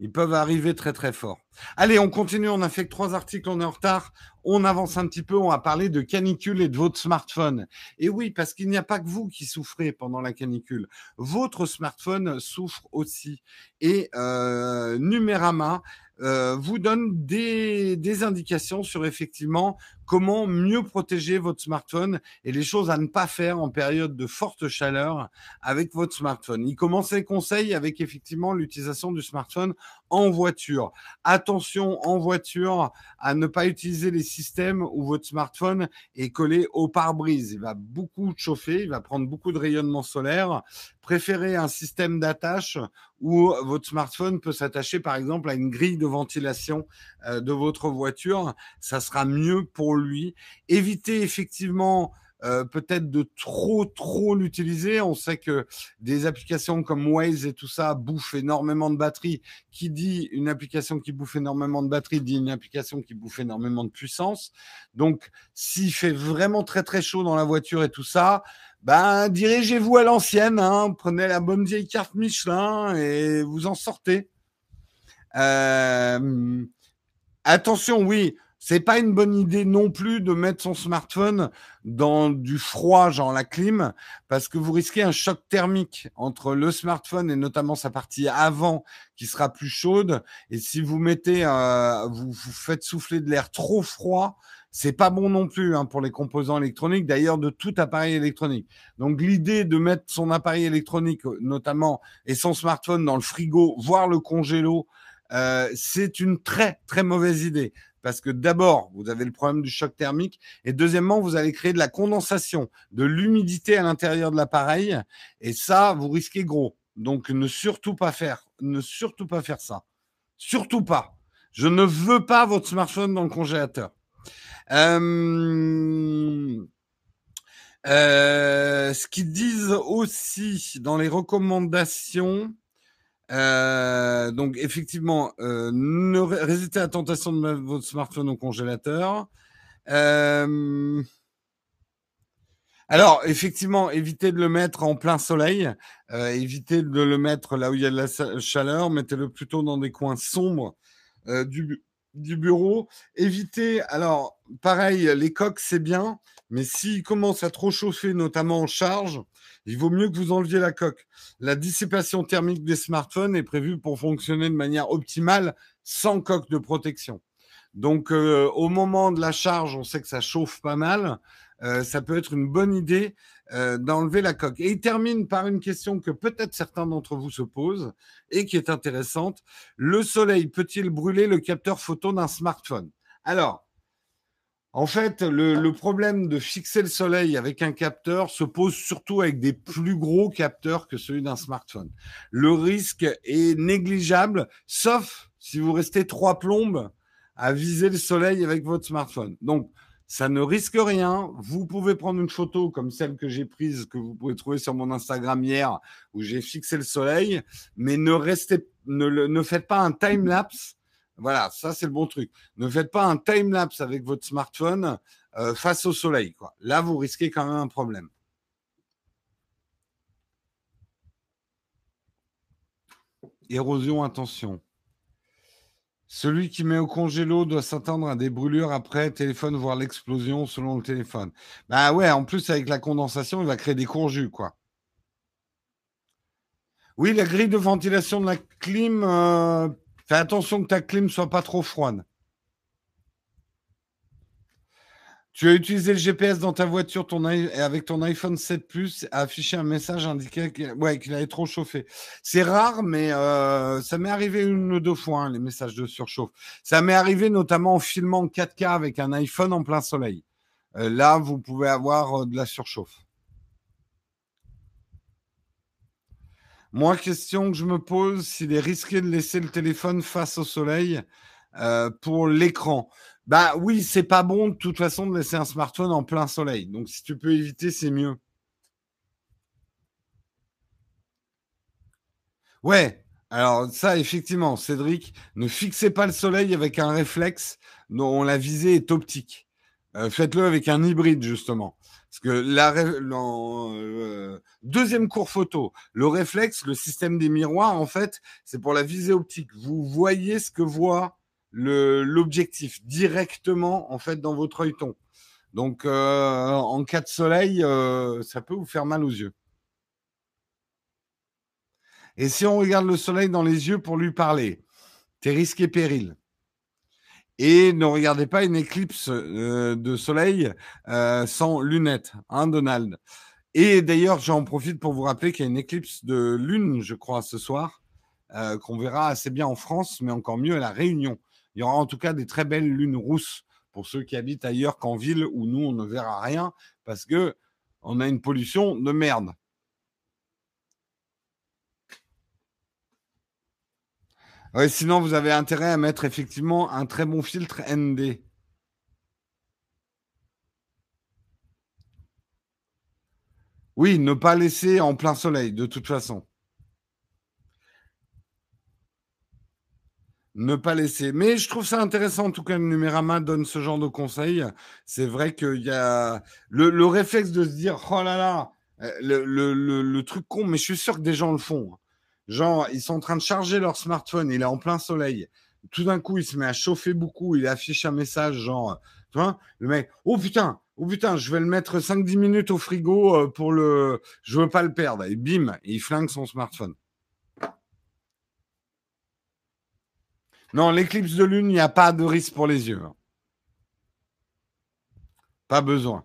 Ils peuvent arriver très très fort. Allez, on continue. On a fait que trois articles, on est en retard. On avance un petit peu. On va parler de canicule et de votre smartphone. Et oui, parce qu'il n'y a pas que vous qui souffrez pendant la canicule. Votre smartphone souffre aussi. Et euh, Numérama vous donne des, des indications sur effectivement comment mieux protéger votre smartphone et les choses à ne pas faire en période de forte chaleur avec votre smartphone. Il commence les conseils avec effectivement l'utilisation du smartphone en voiture. Attention en voiture à ne pas utiliser les systèmes où votre smartphone est collé au pare-brise. Il va beaucoup chauffer, il va prendre beaucoup de rayonnement solaire. Préférez un système d'attache où votre smartphone peut s'attacher par exemple à une grille de ventilation euh, de votre voiture. Ça sera mieux pour lui. Évitez effectivement euh, peut-être de trop trop l'utiliser. On sait que des applications comme Waze et tout ça bouffent énormément de batterie. Qui dit une application qui bouffe énormément de batterie dit une application qui bouffe énormément de puissance. Donc, s'il fait vraiment très très chaud dans la voiture et tout ça, ben dirigez-vous à l'ancienne. Hein. Prenez la bonne vieille carte Michelin et vous en sortez. Euh, attention, oui, c'est pas une bonne idée non plus de mettre son smartphone dans du froid, genre la clim, parce que vous risquez un choc thermique entre le smartphone et notamment sa partie avant qui sera plus chaude. Et si vous mettez, euh, vous, faites souffler de l'air trop froid, c'est pas bon non plus hein, pour les composants électroniques, d'ailleurs de tout appareil électronique. Donc l'idée de mettre son appareil électronique, notamment et son smartphone dans le frigo, voire le congélo, euh, c'est une très très mauvaise idée parce que d'abord, vous avez le problème du choc thermique, et deuxièmement, vous allez créer de la condensation, de l'humidité à l'intérieur de l'appareil, et ça, vous risquez gros. Donc, ne surtout pas faire, ne surtout pas faire ça. Surtout pas. Je ne veux pas votre smartphone dans le congélateur. Euh, euh, ce qu'ils disent aussi dans les recommandations, euh, donc effectivement, euh, ne résistez à la tentation de mettre votre smartphone au congélateur. Euh, alors effectivement, évitez de le mettre en plein soleil, euh, évitez de le mettre là où il y a de la chaleur, mettez-le plutôt dans des coins sombres euh, du, du bureau. Évitez, alors pareil, les coques c'est bien, mais s'il commence à trop chauffer, notamment en charge, il vaut mieux que vous enleviez la coque. La dissipation thermique des smartphones est prévue pour fonctionner de manière optimale sans coque de protection. Donc, euh, au moment de la charge, on sait que ça chauffe pas mal. Euh, ça peut être une bonne idée euh, d'enlever la coque. Et il termine par une question que peut-être certains d'entre vous se posent et qui est intéressante. Le soleil peut-il brûler le capteur photo d'un smartphone? Alors, en fait, le, problème de fixer le soleil avec un capteur se pose surtout avec des plus gros capteurs que celui d'un smartphone. Le risque est négligeable, sauf si vous restez trois plombes à viser le soleil avec votre smartphone. Donc, ça ne risque rien. Vous pouvez prendre une photo comme celle que j'ai prise, que vous pouvez trouver sur mon Instagram hier, où j'ai fixé le soleil, mais ne restez, ne, ne faites pas un time lapse voilà, ça c'est le bon truc. Ne faites pas un time lapse avec votre smartphone euh, face au soleil. Quoi. Là, vous risquez quand même un problème. Érosion, attention. Celui qui met au congélo doit s'attendre à des brûlures après téléphone, voire l'explosion selon le téléphone. Bah ouais, en plus avec la condensation, il va créer des conjus, quoi. Oui, la grille de ventilation de la clim, euh, Fais attention que ta clim soit pas trop froide. Tu as utilisé le GPS dans ta voiture ton avec ton iPhone 7 Plus a affiché un message indiquant qu'il ouais, avait trop chauffé. C'est rare, mais euh, ça m'est arrivé une ou deux fois, hein, les messages de surchauffe. Ça m'est arrivé notamment en filmant 4K avec un iPhone en plein soleil. Euh, là, vous pouvez avoir euh, de la surchauffe. Moi, question que je me pose, s'il est risqué de laisser le téléphone face au soleil pour l'écran. Bah oui, c'est pas bon de toute façon de laisser un smartphone en plein soleil. Donc si tu peux éviter, c'est mieux. Ouais, alors ça, effectivement, Cédric, ne fixez pas le soleil avec un réflexe dont la visée est optique. Euh, faites-le avec un hybride, justement. Parce que la, euh, deuxième cours photo, le réflexe, le système des miroirs, en fait, c'est pour la visée optique. Vous voyez ce que voit l'objectif directement, en fait, dans votre œilleton. Donc, euh, en cas de soleil, euh, ça peut vous faire mal aux yeux. Et si on regarde le soleil dans les yeux pour lui parler, t'es risqué péril. Et ne regardez pas une éclipse euh, de soleil sans lunettes, hein, Donald. Et d'ailleurs, j'en profite pour vous rappeler qu'il y a une éclipse de lune, je crois, ce soir, qu'on verra assez bien en France, mais encore mieux à La Réunion. Il y aura en tout cas des très belles lunes rousses pour ceux qui habitent ailleurs qu'en ville où nous, on ne verra rien parce que on a une pollution de merde. sinon, vous avez intérêt à mettre effectivement un très bon filtre ND. Oui, ne pas laisser en plein soleil, de toute façon. Ne pas laisser. Mais je trouve ça intéressant, en tout cas, le Numérama donne ce genre de conseils. C'est vrai qu'il y a le, réflexe de se dire, oh là là, euh, le, truc con, mais je suis sûr que des gens le font. Genre, ils sont en train de charger leur smartphone, il est en plein soleil. Tout d'un coup, il se met à chauffer beaucoup, il affiche un message, genre, tu vois, le mec, oh putain, oh putain, je vais le mettre 5-10 minutes au frigo euh, pour le. Je veux pas le perdre. Et bim, il flingue son smartphone. Non, l'éclipse de lune, il n'y a pas de risque pour les yeux. Pas besoin.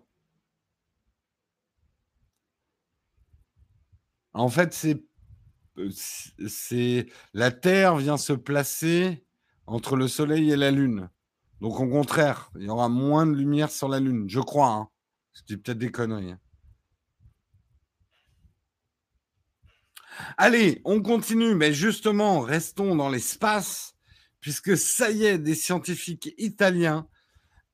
En fait, c'est, c'est la Terre vient se placer entre le Soleil et la Lune. Donc, au contraire, il y aura moins de lumière sur la Lune, je crois. Hein. Peut-être des conneries. Hein. Allez, on continue, mais justement, restons dans l'espace puisque ça y est, des scientifiques italiens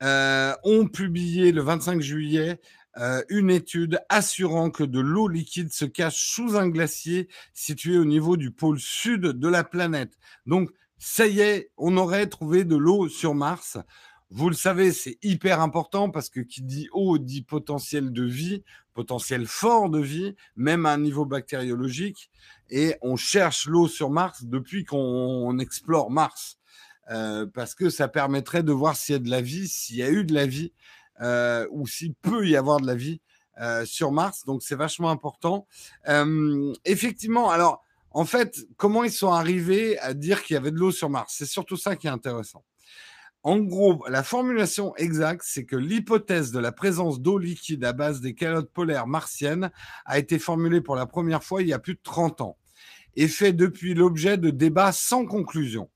euh, ont publié le 25 juillet euh, une étude assurant que de l'eau liquide se cache sous un glacier situé au niveau du pôle sud de la planète. Donc, ça y est, on aurait trouvé de l'eau sur Mars. Vous le savez, c'est hyper important parce que qui dit eau dit potentiel de vie, potentiel fort de vie, même à un niveau bactériologique. Et on cherche l'eau sur Mars depuis qu'on explore Mars. Euh, parce que ça permettrait de voir s'il y a de la vie, s'il y a eu de la vie, euh, ou s'il peut y avoir de la vie euh, sur Mars. Donc c'est vachement important. effectivement, alors en fait, comment ils sont arrivés à dire qu'il y avait de l'eau sur Mars? C'est surtout ça qui est intéressant. En gros, la formulation exacte, c'est que l'hypothèse de la présence d'eau liquide à base des calottes polaires martiennes a été formulée pour la première fois il y a plus de 30 ans et fait depuis l'objet de débats sans conclusion.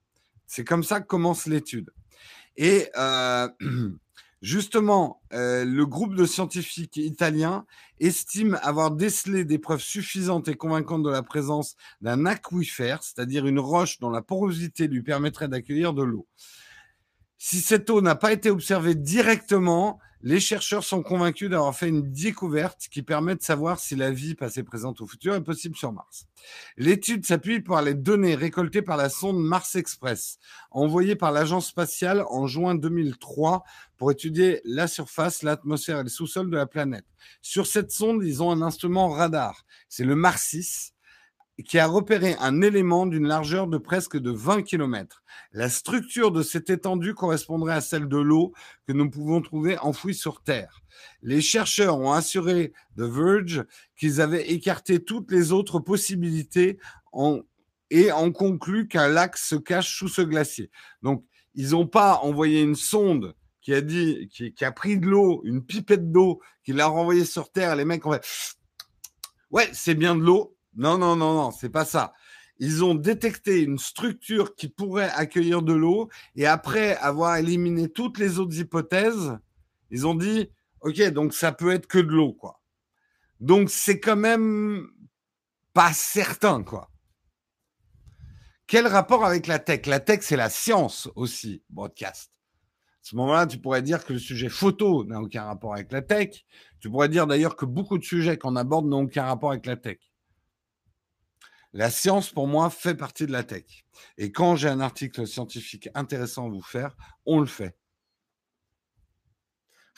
C'est comme ça que commence l'étude. Et euh, justement, euh, le groupe de scientifiques italiens estime avoir décelé des preuves suffisantes et convaincantes de la présence d'un aquifère, c'est-à-dire une roche dont la porosité lui permettrait d'accueillir de l'eau. Si cette eau n'a pas été observée directement, les chercheurs sont convaincus d'avoir fait une découverte qui permet de savoir si la vie passée, présente ou future est possible sur Mars. L'étude s'appuie par les données récoltées par la sonde Mars Express, envoyée par l'agence spatiale en juin 2003 pour étudier la surface, l'atmosphère et le sous-sol de la planète. Sur cette sonde, ils ont un instrument radar. C'est le Mars 6 qui a repéré un élément d'une largeur de presque de 20 km. La structure de cette étendue correspondrait à celle de l'eau que nous pouvons trouver enfouie sur Terre. Les chercheurs ont assuré The Verge qu'ils avaient écarté toutes les autres possibilités et ont conclu qu'un lac se cache sous ce glacier. Donc, ils n'ont pas envoyé une sonde qui a dit, qui, a pris de l'eau, une pipette d'eau, qui l'a renvoyée sur Terre. Les mecs ont fait, ouais, c'est bien de l'eau, non, non, non, non, c'est pas ça. Ils ont détecté une structure qui pourrait accueillir de l'eau et après avoir éliminé toutes les autres hypothèses, ils ont dit OK, donc ça peut être que de l'eau quoi. Donc c'est quand même pas certain quoi. Quel rapport avec la tech? La tech c'est la science aussi, broadcast. À ce moment-là, tu pourrais dire que le sujet photo n'a aucun rapport avec la tech. Tu pourrais dire d'ailleurs que beaucoup de sujets qu'on aborde n'ont aucun rapport avec la tech. La science, pour moi, fait partie de la tech. Et quand j'ai un article scientifique intéressant à vous faire, on le fait.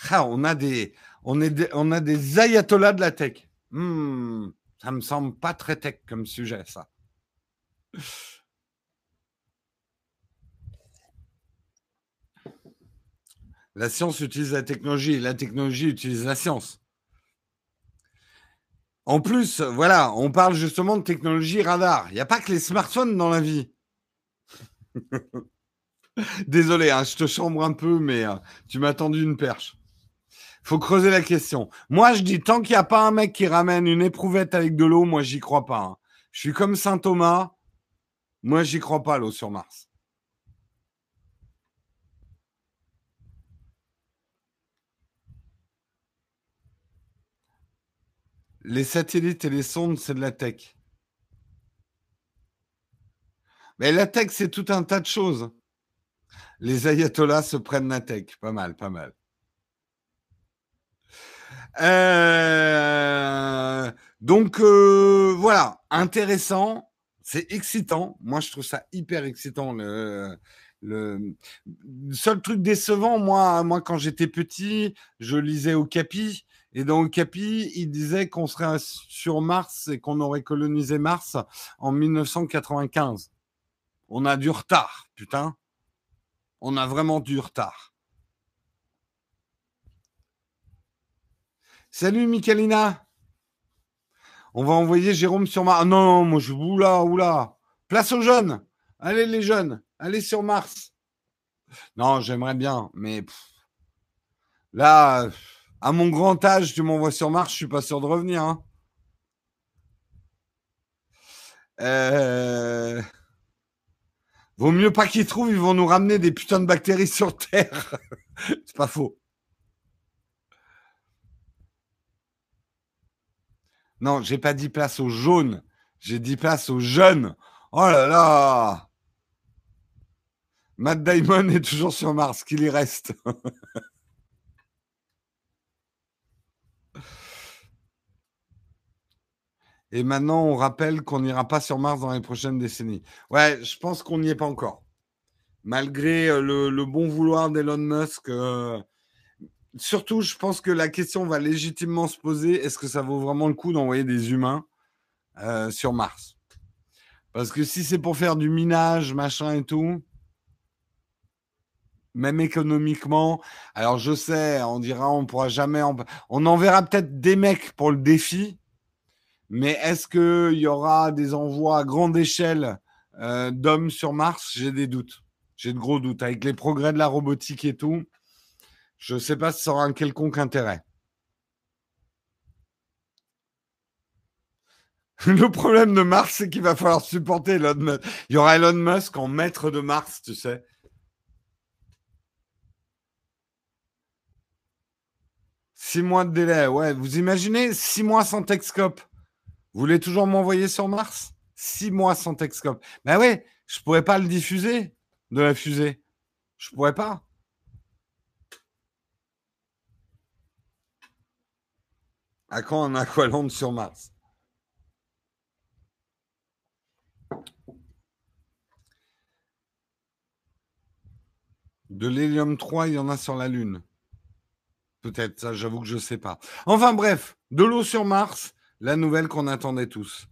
Ah, on a des, on, ayatollahs de la tech. Hmm, ça me semble pas très tech comme sujet, ça. La science utilise la technologie et la technologie utilise la science. En plus, voilà, on parle justement de technologie radar. Il n'y a pas que les smartphones dans la vie. Désolé, hein, je te chambre un peu, mais euh, tu m'as tendu une perche. Faut creuser la question. Moi, je dis, tant qu'il n'y a pas un mec qui ramène une éprouvette avec de l'eau, moi, j'y crois pas. Hein. Je suis comme Saint Thomas. Moi, j'y crois pas, l'eau sur Mars. Les satellites et les sondes, c'est de la tech. Mais la tech, c'est tout un tas de choses. Les ayatollahs se prennent la tech. Pas mal, pas mal. Euh, donc euh, voilà, intéressant, c'est excitant. Moi, je trouve ça hyper excitant. Le, seul truc décevant, moi, moi quand j'étais petit, je lisais au Capi et dans Capi, il disait qu'on serait sur Mars et qu'on aurait colonisé Mars en 1995. On a du retard, putain. On a vraiment du retard. Salut Michalina. On va envoyer Jérôme sur Mars. Ah non, non, moi je. Oula, oula. Place aux jeunes. Allez les jeunes. Allez sur Mars. Non, j'aimerais bien, mais. Là à mon grand âge, tu m'envoies sur Mars, je suis pas sûr de revenir. Hein. Euh, vaut mieux pas qu'ils trouvent, ils vont nous ramener des putains de bactéries sur Terre. C'est pas faux. Non, j'ai pas dit place aux jaunes, j'ai dit place aux jeunes. Oh là là Matt Damon est toujours sur Mars, qu'il y reste. Et maintenant, on rappelle qu'on n'ira pas sur Mars dans les prochaines décennies. Ouais, je pense qu'on n'y est pas encore. Malgré euh, le, bon vouloir d'Elon Musk. Euh, surtout, je pense que la question va légitimement se poser est-ce que ça vaut vraiment le coup d'envoyer des humains euh, sur Mars? Parce que si c'est pour faire du minage, machin et tout, même économiquement. Alors je sais, on dira on pourra jamais. On enverra peut-être des mecs pour le défi, mais est-ce qu'il y aura des envois à grande échelle euh, d'hommes sur Mars? J'ai des doutes. J'ai de gros doutes. Avec les progrès de la robotique et tout, je ne sais pas si ça aura un quelconque intérêt. Le problème de Mars, c'est qu'il va falloir supporter Elon Musk. Il y aura Elon Musk en maître de Mars, tu sais. Six mois de délai, ouais. Vous imaginez six mois sans Texcope? Vous voulez toujours m'envoyer sur Mars? Six mois sans Texcope. Ben oui, je pourrais pas le diffuser de la fusée. Je pourrais pas. À quand un Aqualand sur Mars? De l'hélium 3, il y en a sur la Lune. Peut-être, ça j'avoue que je ne sais pas. Enfin bref, de l'eau sur Mars, la nouvelle qu'on attendait tous.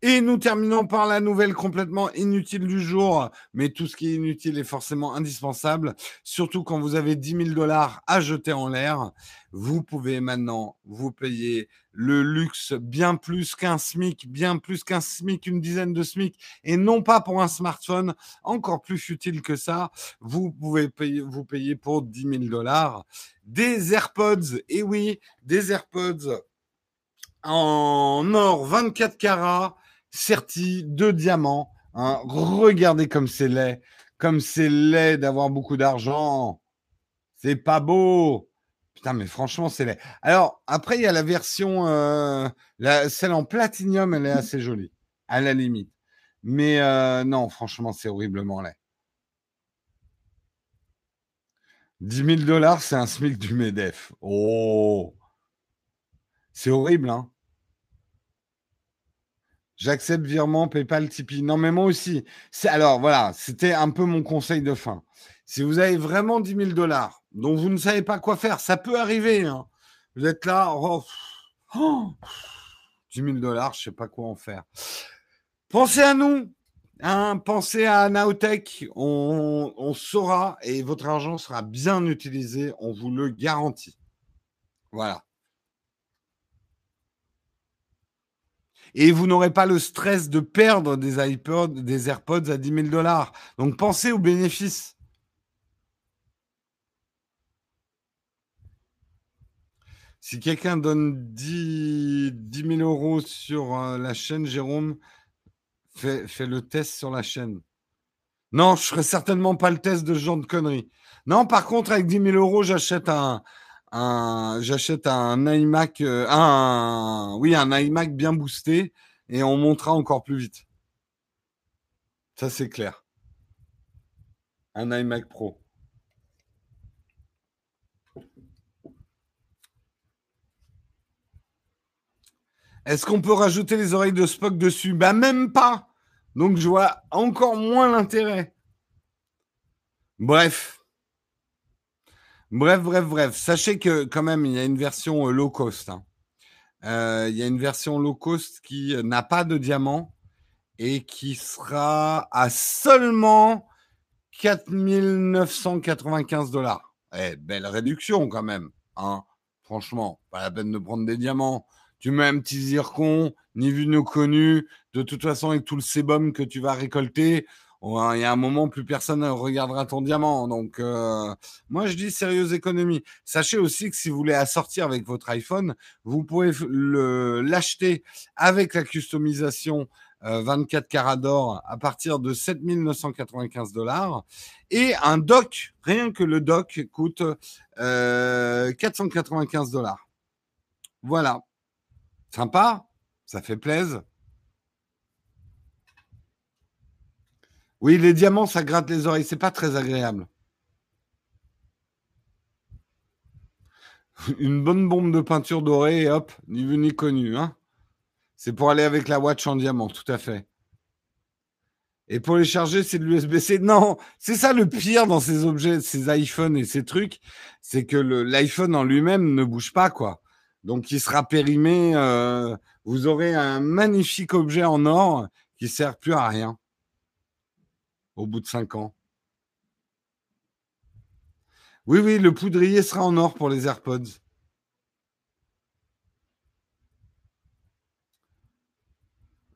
Et nous terminons par la nouvelle complètement inutile du jour, mais tout ce qui est inutile est forcément indispensable, surtout quand vous avez 10 000 dollars à jeter en l'air. Vous pouvez maintenant vous payer le luxe bien plus qu'un SMIC, bien plus qu'un SMIC, une dizaine de SMIC, et non pas pour un smartphone, encore plus futile que ça. Vous pouvez payer, vous payer pour 10 000 dollars des AirPods, et oui, des AirPods en or 24 carats, serti de diamants. Hein. Regardez comme c'est laid. Comme c'est laid d'avoir beaucoup d'argent. C'est pas beau. Putain, mais franchement, c'est laid. Alors, après, il y a la version, euh, celle en platinium, elle est assez jolie, à la limite. Mais euh, non, franchement, c'est horriblement laid. 10 000 dollars, c'est un SMIC du MEDEF. Oh C'est horrible, hein J'accepte virement, PayPal, Tipeee. Non, mais moi aussi. Alors voilà, c'était un peu mon conseil de fin. Si vous avez vraiment 10 000 dollars dont vous ne savez pas quoi faire, ça peut arriver. Hein. Vous êtes là, oh, 10 000 dollars, je ne sais pas quoi en faire. Pensez à nous, hein, pensez à Naotech, on, on saura et votre argent sera bien utilisé, on vous le garantit. Voilà. Et vous n'aurez pas le stress de perdre des des AirPods à 10 000 dollars. Donc pensez aux bénéfices. Si quelqu'un donne 10, 000 euros sur euh, la chaîne, Jérôme, fais, le test sur la chaîne. Non, je ne ferai certainement pas le test de ce genre de conneries. Non, par contre, avec 10 000 euros, j'achète un, j'achète un iMac, euh, un, oui, un iMac bien boosté et on montera encore plus vite. Ça, c'est clair. Un iMac Pro. Est-ce qu'on peut rajouter les oreilles de Spock dessus? Bah même pas. Donc je vois encore moins l'intérêt. Bref. Bref, bref, bref. Sachez que quand même, il y a une version euh, low cost. Hein. Euh, il y a une version low cost qui n'a pas de diamant et qui sera à seulement 4995 dollars. Eh, belle réduction quand même. Hein. Franchement, pas la peine de prendre des diamants tu mets un petit zircon, ni vu ni connu. De toute façon, avec tout le sébum que tu vas récolter, il y a un moment, plus personne ne regardera ton diamant. Donc, euh, moi, je dis sérieuse économie. Sachez aussi que si vous voulez assortir avec votre iPhone, vous pouvez l'acheter avec la customisation 24 euh, carats d'or à partir de 7995 dollars. Et un dock, rien que le dock, coûte 495 euh, dollars. Voilà. Sympa, ça fait plaisir. Oui, les diamants, ça gratte les oreilles, c'est pas très agréable. Une bonne bombe de peinture dorée hop, ni vu ni connu. Hein c'est pour aller avec la watch en diamant, tout à fait. Et pour les charger, c'est de l'USB-C. Non, c'est ça le pire dans ces objets, ces iPhones et ces trucs, c'est que l'iPhone en lui-même ne bouge pas, quoi. Donc, il sera périmé. Euh, vous aurez un magnifique objet en or qui sert plus à rien au bout de cinq ans. Oui, oui, le poudrier sera en or pour les AirPods.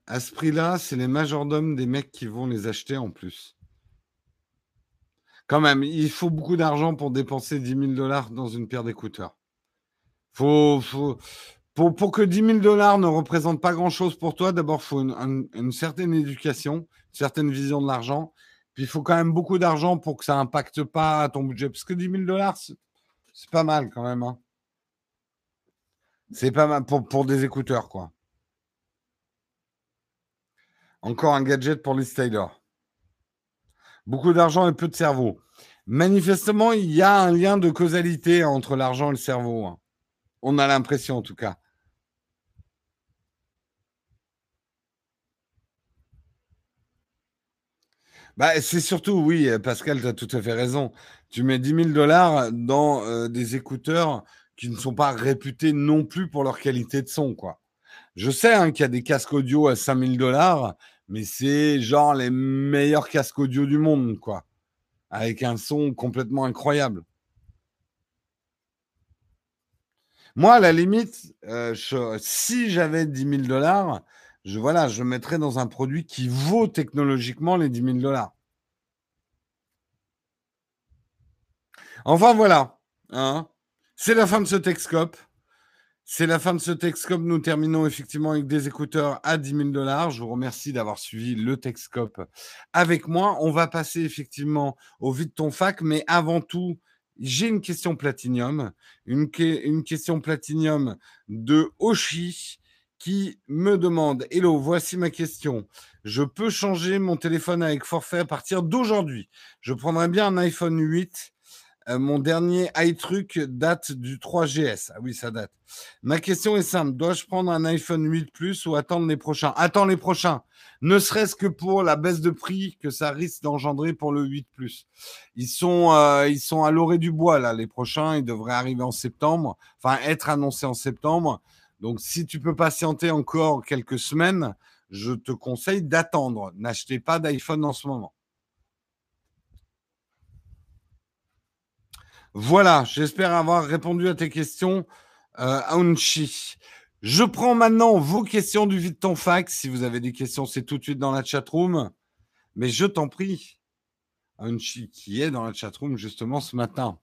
À ce prix-là, c'est les majordomes des mecs qui vont les acheter en plus. Quand même, il faut beaucoup d'argent pour dépenser 10 000 dollars dans une paire d'écouteurs. Pour, pour que 10 000 dollars ne représentent pas grand-chose pour toi, d'abord, il faut une, certaine éducation, une certaine vision de l'argent. Puis il faut quand même beaucoup d'argent pour que ça n'impacte pas ton budget. Parce que 10 000 dollars, c'est pas mal quand même. Hein. C'est pas mal pour, des écouteurs, quoi. Encore un gadget pour les stylers. Beaucoup d'argent et peu de cerveau. Manifestement, il y a un lien de causalité entre l'argent et le cerveau. Hein. On a l'impression en tout cas. Bah, c'est surtout, oui, Pascal, tu as tout à fait raison. Tu mets 10 000 dollars dans euh, des écouteurs qui ne sont pas réputés non plus pour leur qualité de son, quoi. Je sais hein, qu'il y a des casques audio à 5 000 dollars, mais c'est genre les meilleurs casques audio du monde, quoi. Avec un son complètement incroyable. Moi, à la limite, euh, si j'avais 10 000 dollars, je, voilà, je mettrais dans un produit qui vaut technologiquement les 10 000 dollars. Enfin, voilà. Hein. C'est la fin de ce Texcope. C'est la fin de ce Texcope. Nous terminons effectivement avec des écouteurs à 10 000 dollars. Je vous remercie d'avoir suivi le Texcope avec moi. On va passer effectivement au vide ton fac, mais avant tout, j'ai une question platinium, une, une, question platinium de Oshi qui me demande Hello, voici ma question. Je peux changer mon téléphone avec forfait à partir d'aujourd'hui. Je prendrai bien un iPhone 8 Euh, mon dernier iTruc date du 3GS. Ah oui, ça date. Ma question est simple. Dois-je prendre un iPhone 8 Plus ou attendre les prochains? Attends les prochains. Ne serait-ce que pour la baisse de prix que ça risque d'engendrer pour le 8 Plus. Ils sont, euh, ils sont à l'orée du bois, là. Les prochains, ils devraient arriver en septembre. Enfin, être annoncés en septembre. Donc, si tu peux patienter encore quelques semaines, je te conseille d'attendre. N'achetez pas d'iPhone en ce moment. Voilà, j'espère avoir répondu à tes questions, euh, Aunchi. Je prends maintenant vos questions du vide ton fax. Si vous avez des questions, c'est tout de suite dans la chatroom. Mais je t'en prie, Aunchi, qui est dans la chatroom justement ce matin.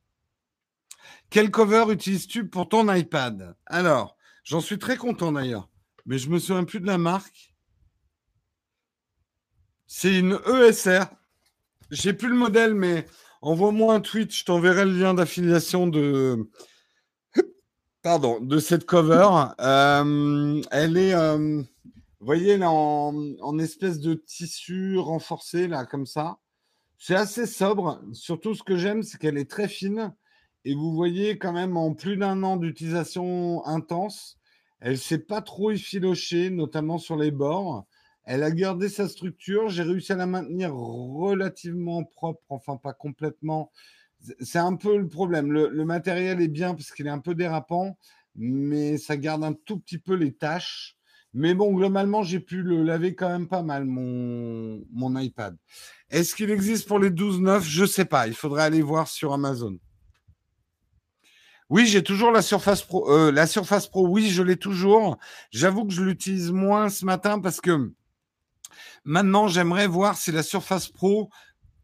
Quel cover utilises-tu pour ton iPad? Alors, j'en suis très content d'ailleurs, mais je me souviens plus de la marque. C'est une ESR. J'ai plus le modèle, mais Envoie-moi un tweet, je t'enverrai le lien d'affiliation de. Pardon, de cette cover. Euh, elle est, euh, voyez, là, en, espèce de tissu renforcé, là, comme ça. C'est assez sobre. Surtout, ce que j'aime, c'est qu'elle est très fine. Et vous voyez, quand même, en plus d'un an d'utilisation intense, elle s'est pas trop effilochée, notamment sur les bords. Elle a gardé sa structure. J'ai réussi à la maintenir relativement propre, enfin pas complètement. C'est un peu le problème. Le, matériel est bien parce qu'il est un peu dérapant, mais ça garde un tout petit peu les tâches. Mais bon, globalement, j'ai pu le laver quand même pas mal, mon, mon iPad. Est-ce qu'il existe pour les 12.9 Je ne sais pas. Il faudrait aller voir sur Amazon. Oui, j'ai toujours la Surface Pro. Euh, la Surface Pro, oui, je l'ai toujours. J'avoue que je l'utilise moins ce matin parce que Maintenant, j'aimerais voir si la Surface Pro,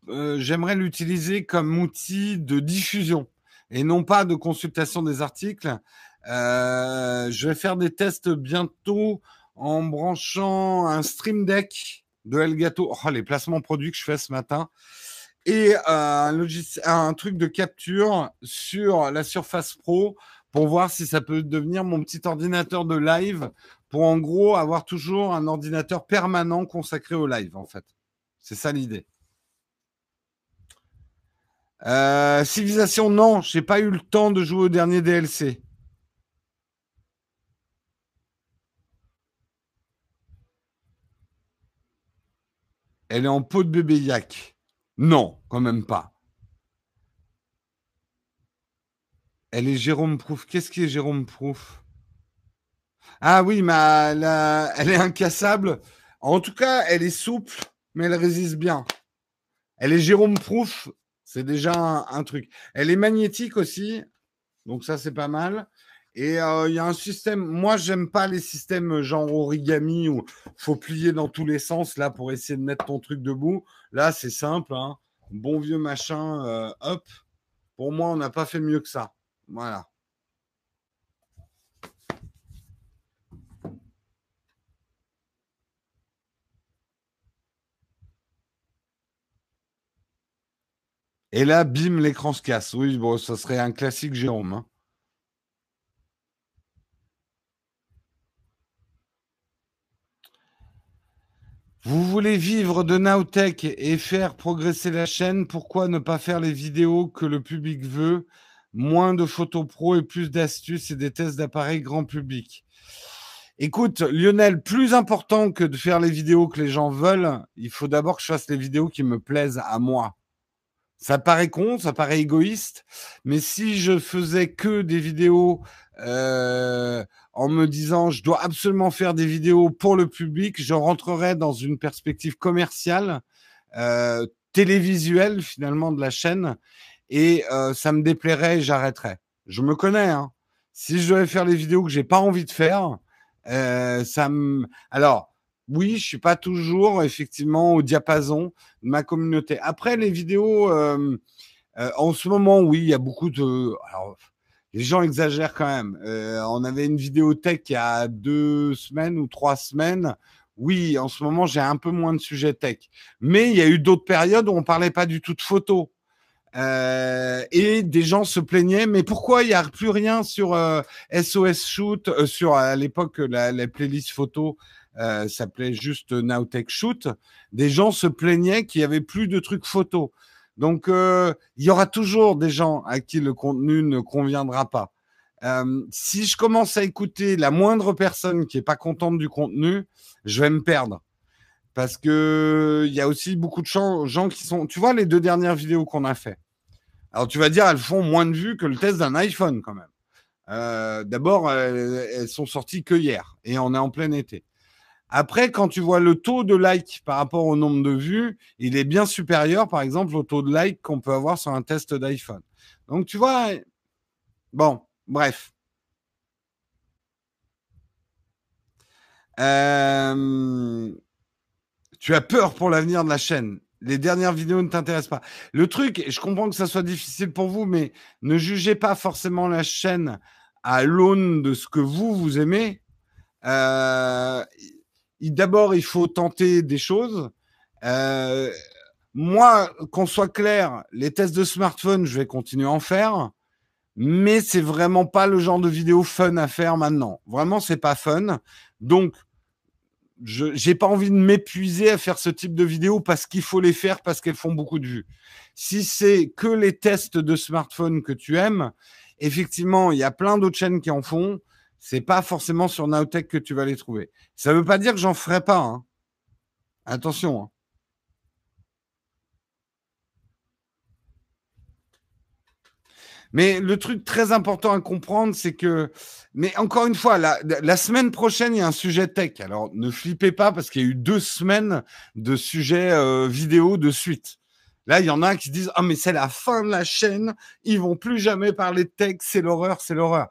euh, j'aimerais l'utiliser comme outil de diffusion et non pas de consultation des articles. Euh, je vais faire des tests bientôt en branchant un Stream Deck de Elgato. Oh, les placements produits que je fais ce matin. Et euh, un, truc de capture sur la Surface Pro pour voir si ça peut devenir mon petit ordinateur de live pour en gros avoir toujours un ordinateur permanent consacré au live, en fait. C'est ça l'idée. Euh, Civilisation, non, j'ai pas eu le temps de jouer au dernier DLC. Elle est en peau de bébé yak. Non, quand même pas. Elle est Jérôme Proof. Qu'est-ce qui est Jérôme Proof ah oui, mais elle, est incassable. En tout cas, elle est souple, mais elle résiste bien. Elle est Jérôme Proof, c'est déjà un, truc. Elle est magnétique aussi, donc ça c'est pas mal. Et euh, il y a un système. Moi, j'aime pas les systèmes genre origami où faut plier dans tous les sens là pour essayer de mettre ton truc debout. Là, c'est simple. Hein. Bon vieux machin, euh, hop. Pour moi, on n'a pas fait mieux que ça. Voilà. Et là, bim, l'écran se casse. Oui, bon, ça serait un classique Jérôme. Hein. Vous voulez vivre de Nowtech et faire progresser la chaîne, pourquoi ne pas faire les vidéos que le public veut? Moins de photos pro et plus d'astuces et des tests d'appareils grand public. Écoute, Lionel, plus important que de faire les vidéos que les gens veulent, il faut d'abord que je fasse les vidéos qui me plaisent à moi. Ça paraît con, ça paraît égoïste, mais si je faisais que des vidéos euh, en me disant je dois absolument faire des vidéos pour le public, je rentrerais dans une perspective commerciale, euh, télévisuelle finalement de la chaîne, et euh, ça me déplairait et j'arrêterais. Je me connais. Hein. Si je devais faire les vidéos que j'ai pas envie de faire, ça me. Alors oui, je suis pas toujours effectivement au diapason de ma communauté. Après, les vidéos, euh, euh, en ce moment, oui, il y a beaucoup de. Les gens exagèrent quand même. Euh, on avait une vidéo tech il y a deux semaines ou trois semaines. Oui, en ce moment, j'ai un peu moins de sujets tech. Mais il y a eu d'autres périodes où on parlait pas du tout de photos. et des gens se plaignaient, mais pourquoi il n'y a plus rien sur SOS Shoot, sur à l'époque la, la playlist photo euh, s'appelait juste Nowtech Shoot, des gens se plaignaient qu'il y avait plus de trucs photos. Donc, euh, il y aura toujours des gens à qui le contenu ne conviendra pas. Euh, si je commence à écouter la moindre personne qui est pas contente du contenu, je vais me perdre. Parce que il y a aussi beaucoup de gens, gens qui sont. Tu vois les deux dernières vidéos qu'on a fait. Alors tu vas dire elles font moins de vues que le test d'un iPhone quand même. Euh, D'abord elles, elles, sont sorties que hier et on est en plein été. Après, quand tu vois le taux de like par rapport au nombre de vues, il est bien supérieur, par exemple, au taux de like qu'on peut avoir sur un test d'iPhone. Donc, tu vois, bon, bref. Euh, tu as peur pour l'avenir de la chaîne. Les dernières vidéos ne t'intéressent pas. Le truc, je comprends que ça soit difficile pour vous, mais ne jugez pas forcément la chaîne à l'aune de ce que vous, vous aimez. Euh, d'abord, il faut tenter des choses. Euh, moi, qu'on soit clair, les tests de smartphone, je vais continuer à en faire, mais c'est vraiment pas le genre de vidéo fun à faire maintenant. Vraiment, c'est pas fun. Donc, je j'ai pas envie de m'épuiser à faire ce type de vidéo parce qu'il faut les faire parce qu'elles font beaucoup de vues. Si c'est que les tests de smartphone que tu aimes, effectivement, il y a plein d'autres chaînes qui en font c'est pas forcément sur Nowtech que tu vas les trouver. Ça veut pas dire que j'en ferai pas. Hein. Attention. Hein. Mais le truc très important à comprendre, c'est que, mais encore une fois, la, semaine prochaine, il y a un sujet tech. Alors, ne flippez pas parce qu'il y a eu deux semaines de sujets euh, vidéo de suite. Là, il y en a qui disent, ah, mais c'est la fin de la chaîne. Ils vont plus jamais parler de tech. C'est l'horreur, c'est l'horreur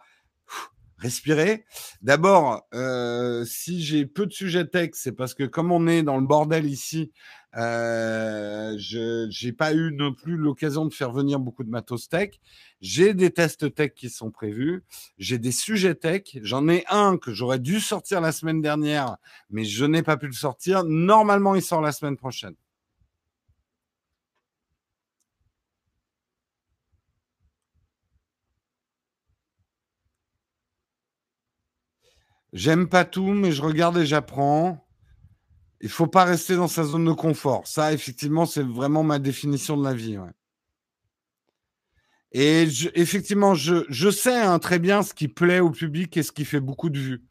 respirer. D'abord, euh, si j'ai peu de sujets tech, c'est parce que comme on est dans le bordel ici, euh, je j'ai pas eu non plus l'occasion de faire venir beaucoup de matos tech. J'ai des tests tech qui sont prévus. J'ai des sujets tech. J'en ai un que j'aurais dû sortir la semaine dernière, mais je n'ai pas pu le sortir. Normalement, il sort la semaine prochaine. J'aime pas tout, mais je regarde et j'apprends. Il faut pas rester dans sa zone de confort. Ça, effectivement, c'est vraiment ma définition de la vie. Et effectivement, je, je sais hein, très bien ce qui plaît au public et ce qui fait beaucoup de vues.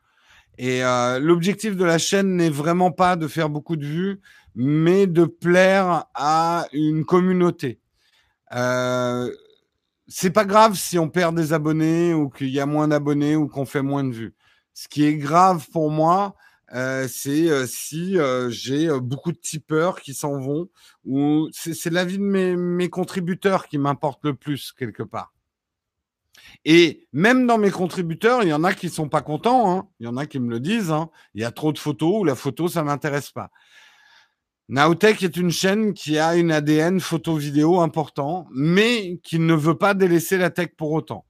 Et euh, l'objectif de la chaîne n'est vraiment pas de faire beaucoup de vues, mais de plaire à une communauté. Euh, c'est pas grave si on perd des abonnés ou qu'il y a moins d'abonnés ou qu'on fait moins de vues. Ce qui est grave pour moi, euh, c'est euh, si euh, j'ai beaucoup de tipeurs qui s'en vont, ou c'est l'avis de mes, contributeurs qui m'importe le plus quelque part. Et même dans mes contributeurs, il y en a qui sont pas contents. Hein. Il y en a qui me le disent. Hein. Il y a trop de photos ou la photo ça m'intéresse pas. Nowtech est une chaîne qui a une ADN photo-vidéo important, mais qui ne veut pas délaisser la tech pour autant.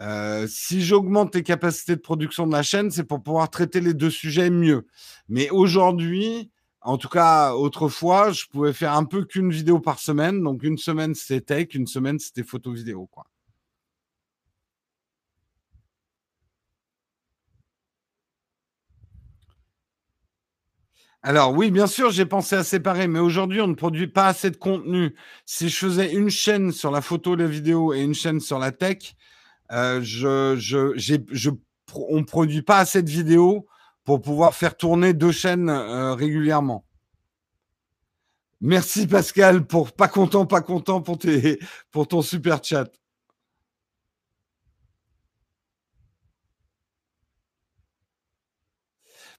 Euh, si j'augmente les capacités de production de la chaîne, c'est pour pouvoir traiter les deux sujets mieux. Mais aujourd'hui, en tout cas, autrefois, je pouvais faire un peu qu'une vidéo par semaine. Donc, une semaine, c'était tech, une semaine, c'était photo-vidéo, quoi. Alors oui, bien sûr, j'ai pensé à séparer, mais aujourd'hui, on ne produit pas assez de contenu. Si je faisais une chaîne sur la photo, la vidéo et une chaîne sur la tech, euh, je, on produit pas assez de vidéos pour pouvoir faire tourner deux chaînes euh, régulièrement. Merci Pascal pour pas content, pas content pour, tes, pour ton super chat.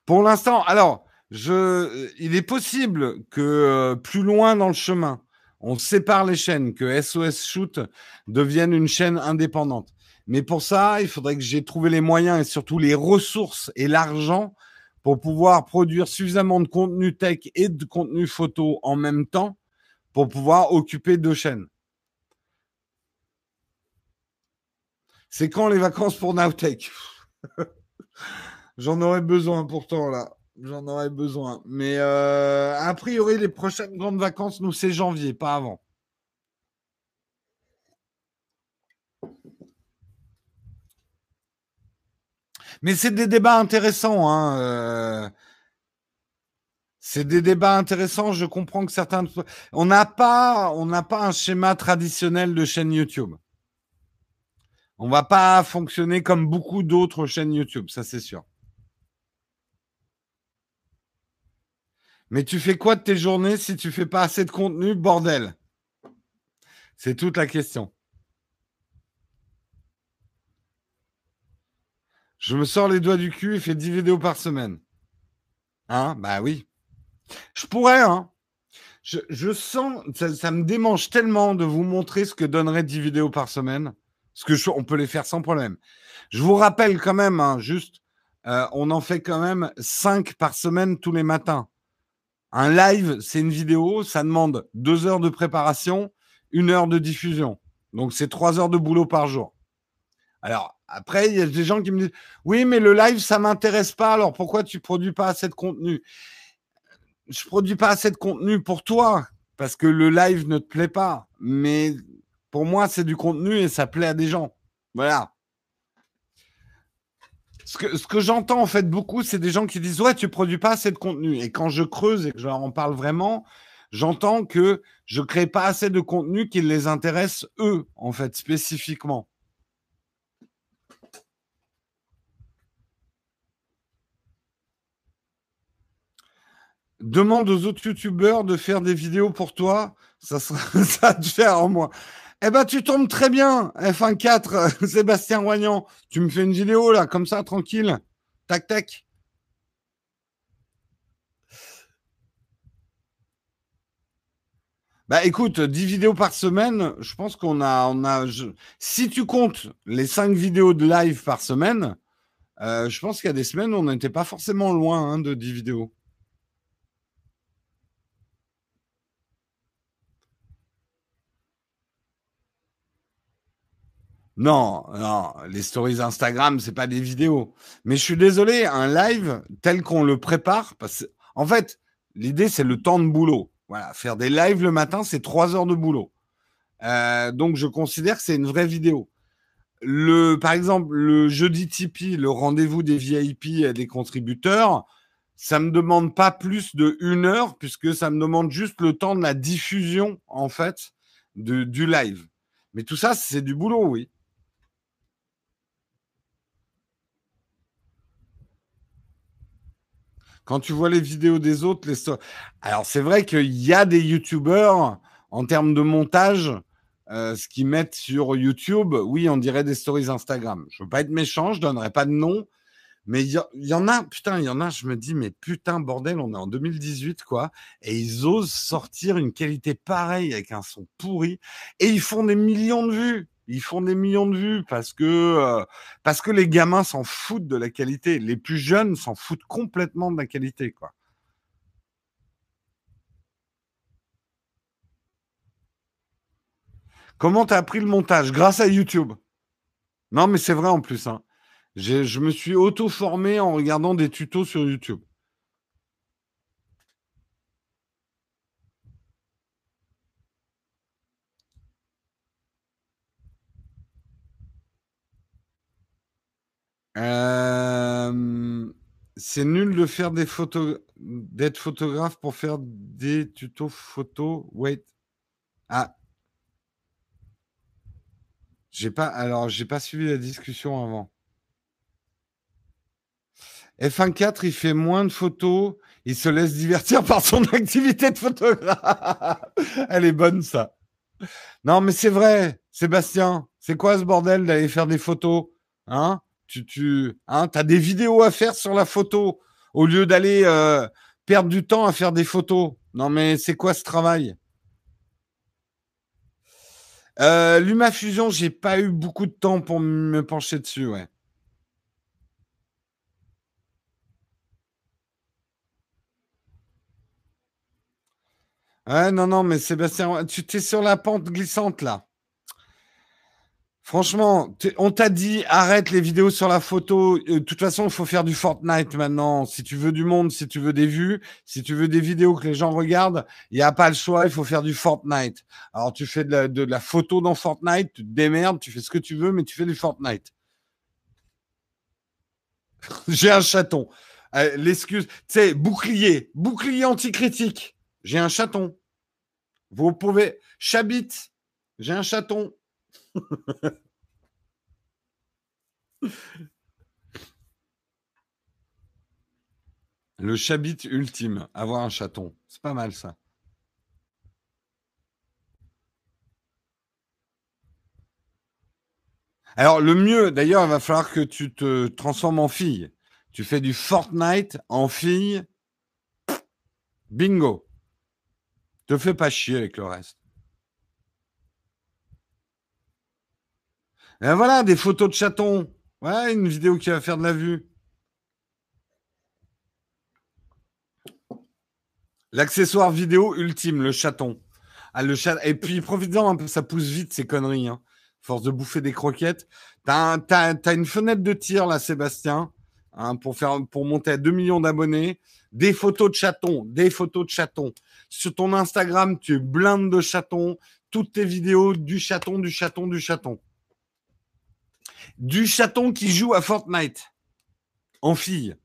Pour l'instant, alors, je, il est possible que euh, plus loin dans le chemin, on sépare les chaînes, que SOS Shoot devienne une chaîne indépendante. Mais pour ça, il faudrait que j'ai trouvé les moyens et surtout les ressources et l'argent pour pouvoir produire suffisamment de contenu tech et de contenu photo en même temps pour pouvoir occuper deux chaînes. C'est quand les vacances pour Nowtech? J'en aurais besoin pourtant là. J'en aurais besoin. Mais euh, a priori, les prochaines grandes vacances, nous, c'est janvier, pas avant. Mais c'est des débats intéressants. Hein, euh... C'est des débats intéressants. Je comprends que certains. On n'a pas, pas un schéma traditionnel de chaîne YouTube. On va pas fonctionner comme beaucoup d'autres chaînes YouTube, ça c'est sûr. Mais tu fais quoi de tes journées si tu fais pas assez de contenu, bordel? C'est toute la question. Je me sors les doigts du cul et fais 10 vidéos par semaine. Hein? Bah oui. Je pourrais, hein. Je, sens, ça, me démange tellement de vous montrer ce que donnerait 10 vidéos par semaine. Parce que on peut les faire sans problème. Je vous rappelle quand même, hein, juste, euh, on en fait quand même 5 par semaine tous les matins. Un live, c'est une vidéo, ça demande 2 heures de préparation, une heure de diffusion. Donc c'est 3 heures de boulot par jour. Alors, après, il y a des gens qui me disent Oui, mais le live, ça m'intéresse pas, alors pourquoi tu produis pas assez de contenu? Je produis pas assez de contenu pour toi, parce que le live ne te plaît pas. Mais pour moi, c'est du contenu et ça plaît à des gens. Voilà. Ce que, j'entends en fait beaucoup, c'est des gens qui disent Ouais, tu produis pas assez de contenu. Et quand je creuse et que je leur en parle vraiment, j'entends que je crée pas assez de contenu qui les intéresse eux, en fait, spécifiquement. Demande aux autres youtubeurs de faire des vidéos pour toi. Ça, sera, ça te faire en moi. Eh ben, tu tombes très bien, F1 4, Sébastien Roignan. Tu me fais une vidéo, là, comme ça, tranquille. Tac, tac. Bah écoute, 10 vidéos par semaine, je pense qu'on a, on a si tu comptes les 5 vidéos de live par semaine, euh, je pense qu'il y a des semaines où on n'était pas forcément loin hein, de 10 vidéos. Non, non, les stories Instagram, c'est pas des vidéos. Mais je suis désolé, un live tel qu'on le prépare, parce en fait, l'idée c'est le temps de boulot. Voilà, faire des lives le matin, c'est trois heures de boulot. Euh, donc je considère que c'est une vraie vidéo. Par exemple, le jeudi Tipeee, le rendez-vous des VIP et des contributeurs, ça me demande pas plus de une heure puisque ça me demande juste le temps de la diffusion en fait du live. Mais tout ça, c'est du boulot, oui. Quand tu vois les vidéos des autres, les alors c'est vrai qu'il y a des youtubeurs en termes de montage, euh, ce qu'ils mettent sur YouTube, oui, on dirait des stories Instagram. Je veux pas être méchant, je donnerai pas de nom, mais il y, en a, putain, il y en a, je me dis, mais putain, bordel, on est en 2018, quoi, et ils osent sortir une qualité pareille avec un son pourri, et ils font des millions de vues. Ils font des millions de vues parce que, euh, parce que les gamins s'en foutent de la qualité. Les plus jeunes s'en foutent complètement de la qualité, quoi. Comment t'as appris le montage? Grâce à YouTube. Non, mais c'est vrai en plus. Hein. Je me suis auto-formé en regardant des tutos sur YouTube. Euh, c'est nul de faire des photos, d'être photographe pour faire des tutos photos. Wait. Ah. J'ai pas, alors, j'ai pas suivi la discussion avant. F1 4, il fait moins de photos, il se laisse divertir par son activité de photographe. Elle est bonne, ça. Non, mais c'est vrai, Sébastien. C'est quoi ce bordel d'aller faire des photos Hein? Tu, hein, as des vidéos à faire sur la photo au lieu d'aller euh, perdre du temps à faire des photos. Non, mais c'est quoi ce travail? Euh, LumaFusion, j'ai pas eu beaucoup de temps pour me pencher dessus, ouais. Ouais, non, non, mais Sébastien, tu es sur la pente glissante là. Franchement, on t'a dit arrête les vidéos sur la photo. Euh, de toute façon, il faut faire du Fortnite maintenant. Si tu veux du monde, si tu veux des vues, si tu veux des vidéos que les gens regardent, il n'y a pas le choix. Il faut faire du Fortnite. Alors tu fais de la, photo dans Fortnite, tu te démerdes, tu fais ce que tu veux, mais tu fais du Fortnite. J'ai un chaton. Euh, l'excuse, tu sais, bouclier, bouclier anticritique. J'ai un chaton. Vous pouvez. Chabit, j'ai un chaton. Le chabit ultime, avoir un chaton. C'est pas mal ça. Alors le mieux, d'ailleurs, il va falloir que tu te transformes en fille. Tu fais du Fortnite en fille. Bingo. Te fais pas chier avec le reste. Et voilà, des photos de chatons. Ouais, une vidéo qui va faire de la vue. L'accessoire vidéo ultime, le chaton. Ah, le chat... Et puis, profite-en un peu, ça pousse vite ces conneries. Hein. Force de bouffer des croquettes. T'as, as, une fenêtre de tir là, Sébastien, hein, pour, faire, pour monter à 2 millions d'abonnés. Des photos de chatons, des photos de chatons. Sur ton Instagram, tu es blinde de chatons. Toutes tes vidéos, du chaton, du chaton, du chaton. Du chaton qui joue à Fortnite. En fille.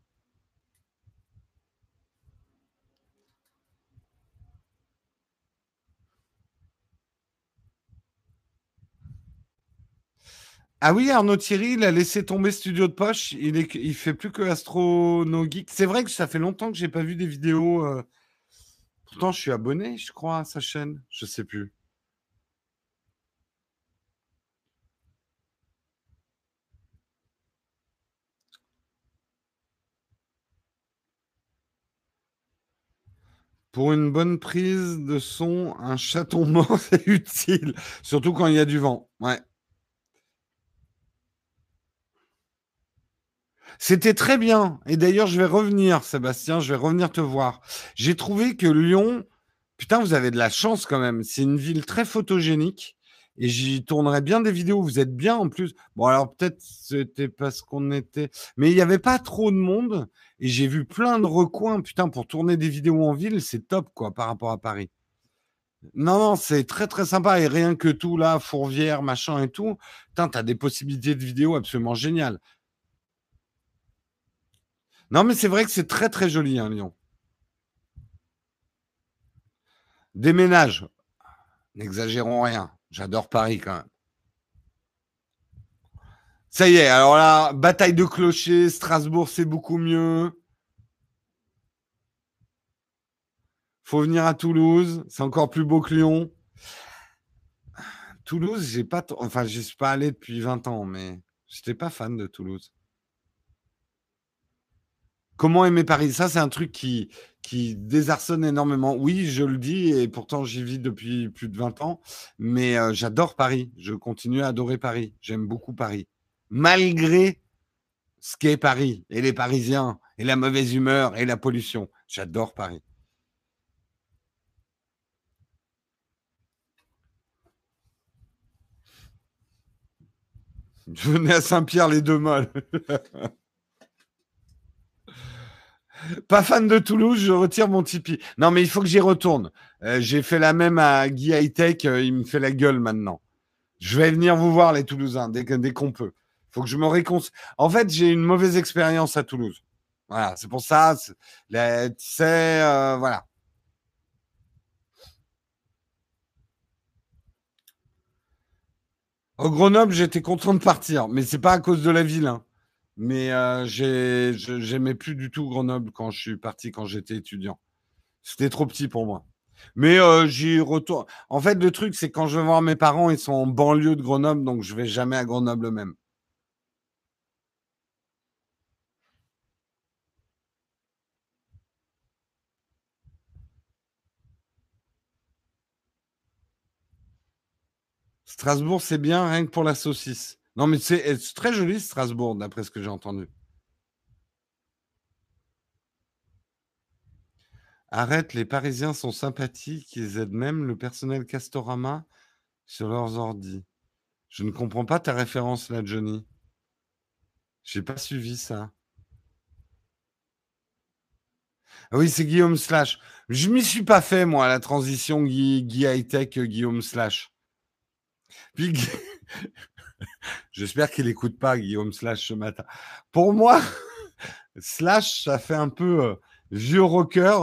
Ah oui, Arnaud Thierry, il a laissé tomber Studio de Poche. Il est, il fait plus que Astrono Geek. C'est vrai que ça fait longtemps que j'ai pas vu des vidéos. Euh, pourtant, je suis abonné, je crois, à sa chaîne. Je sais plus. Pour une bonne prise de son, un chaton mort, c'est utile. Surtout quand il y a du vent. C'était très bien. Et d'ailleurs, je vais revenir, Sébastien, je vais revenir te voir. J'ai trouvé que Lyon, putain, vous avez de la chance quand même. C'est une ville très photogénique. Et j'y tournerai bien des vidéos. Vous êtes bien en plus. Bon, alors peut-être c'était parce qu'on était. Mais il n'y avait pas trop de monde. Et j'ai vu plein de recoins. Putain, pour tourner des vidéos en ville, c'est top, quoi, par rapport à Paris. Non, non, c'est très très sympa. Et rien que tout là, Fourvière, machin et tout, putain, t'as des possibilités de vidéos absolument géniales. Non, mais c'est vrai que c'est très très joli, hein, Lyon. Déménage. N'exagérons rien. J'adore Paris quand même. Ça y est, alors là, bataille de clochers, Strasbourg, c'est beaucoup mieux. Faut venir à Toulouse, c'est encore plus beau que Lyon. Toulouse, j'ai pas, enfin, j'y suis pas allé depuis 20 ans, mais j'étais pas fan de Toulouse. Comment aimer Paris? Ça, c'est un truc qui, désarçonne énormément. Oui, je le dis, et pourtant j'y vis depuis plus de 20 ans, mais euh, j'adore Paris. Je continue à adorer Paris. J'aime beaucoup Paris. Malgré ce qu'est Paris, et les Parisiens, et la mauvaise humeur, et la pollution. J'adore Paris. Je venais à Saint-Pierre les deux molles. Pas fan de Toulouse, je retire mon Tipeee. Non, mais il faut que j'y retourne. Euh, j'ai fait la même à Guy Hightech, euh, il me fait la gueule maintenant. Je vais venir vous voir, les Toulousains, dès, qu'on peut. Faut que je me réconcilie. En fait, j'ai une mauvaise expérience à Toulouse. Voilà, c'est pour ça. Sais, euh, voilà. Au Grenoble, j'étais content de partir, mais c'est pas à cause de la ville. Hein. Mais euh, j'aimais plus du tout Grenoble quand je suis parti, quand j'étais étudiant. C'était trop petit pour moi. Mais euh, j'y retourne. En fait, le truc, c'est quand je vais voir mes parents, ils sont en banlieue de Grenoble, donc je vais jamais à Grenoble même. Strasbourg, c'est bien rien que pour la saucisse. Non, mais c'est très joli Strasbourg, d'après ce que j'ai entendu? Arrête, les Parisiens sont sympathiques, ils aident même le personnel Castorama sur leurs ordis. Je ne comprends pas ta référence là, Johnny. J'ai pas suivi ça. Ah oui, c'est Guillaume Slash. Je m'y suis pas fait, moi, la transition Guy, Guy High Tech, Guillaume Slash. Puis, J'espère qu'il n'écoute pas Guillaume Slash ce matin. Pour moi, Slash, ça fait un peu euh, vieux rocker.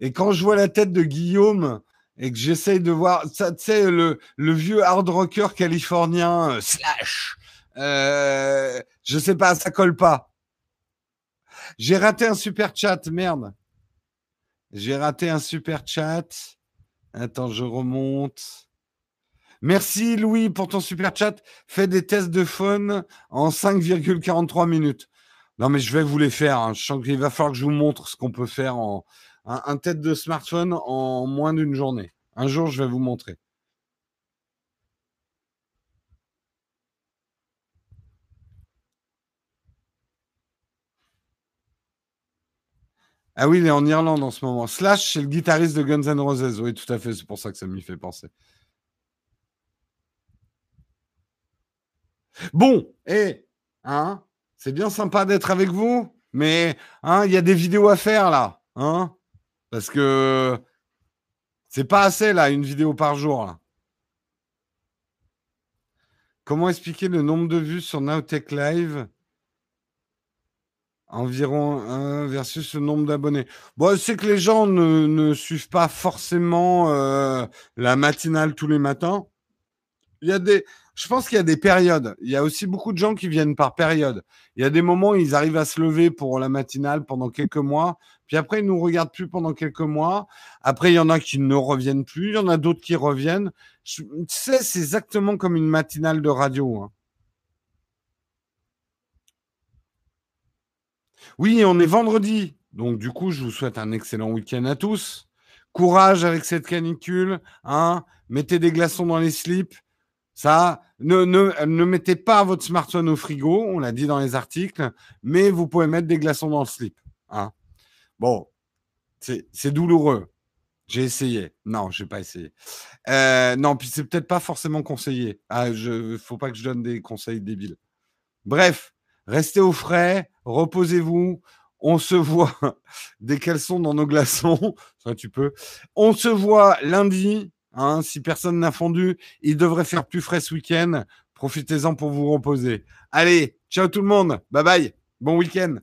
Et quand je vois la tête de Guillaume et que j'essaye de voir, tu sais, le, le vieux hard rocker californien, euh, Slash, euh, je sais pas, ça colle pas. J'ai raté un super chat, merde. J'ai raté un super chat. Attends, je remonte. Merci Louis pour ton super chat. Fais des tests de phone en 5,43 minutes. Non, mais je vais vous les faire. Hein. Je sens qu'il va falloir que je vous montre ce qu'on peut faire en un, tête de smartphone en moins d'une journée. Un jour, je vais vous montrer. Ah oui, il est en Irlande en ce moment. Slash, c'est le guitariste de Guns N' Roses. Oui, tout à fait. C'est pour ça que ça m'y fait penser. Bon, et hein, c'est bien sympa d'être avec vous, mais hein, il y a des vidéos à faire là, hein, parce que c'est pas assez là, une vidéo par jour. Comment expliquer le nombre de vues sur Nowtech Live? Environ 1 versus le nombre d'abonnés. Bon, c'est que les gens ne, suivent pas forcément euh, la matinale tous les matins. Il y a des, je pense qu'il y a des périodes. Il y a aussi beaucoup de gens qui viennent par période. Il y a des moments où ils arrivent à se lever pour la matinale pendant quelques mois. Puis après, ils nous regardent plus pendant quelques mois. Après, il y en a qui ne reviennent plus. Il y en a d'autres qui reviennent. tu sais, c'est exactement comme une matinale de radio. Hein. Oui, on est vendredi. Donc, du coup, je vous souhaite un excellent week-end à tous. Courage avec cette canicule. Hein. Mettez des glaçons dans les slips. Ça, ne, mettez pas votre smartphone au frigo, on l'a dit dans les articles, mais vous pouvez mettre des glaçons dans le slip. Hein. Bon, c'est douloureux. J'ai essayé. Non, j'ai pas essayé. Euh, non, puis c'est peut-être pas forcément conseillé. Ah, je, faut pas que je donne des conseils débiles. Bref, restez au frais, reposez-vous. On se voit des caleçons dans nos glaçons. Ça, tu peux. On se voit lundi Hein, si personne n'a fondu, il devrait faire plus frais ce week-end. Profitez-en pour vous reposer. Allez, ciao tout le monde. Bye bye. Bon week-end.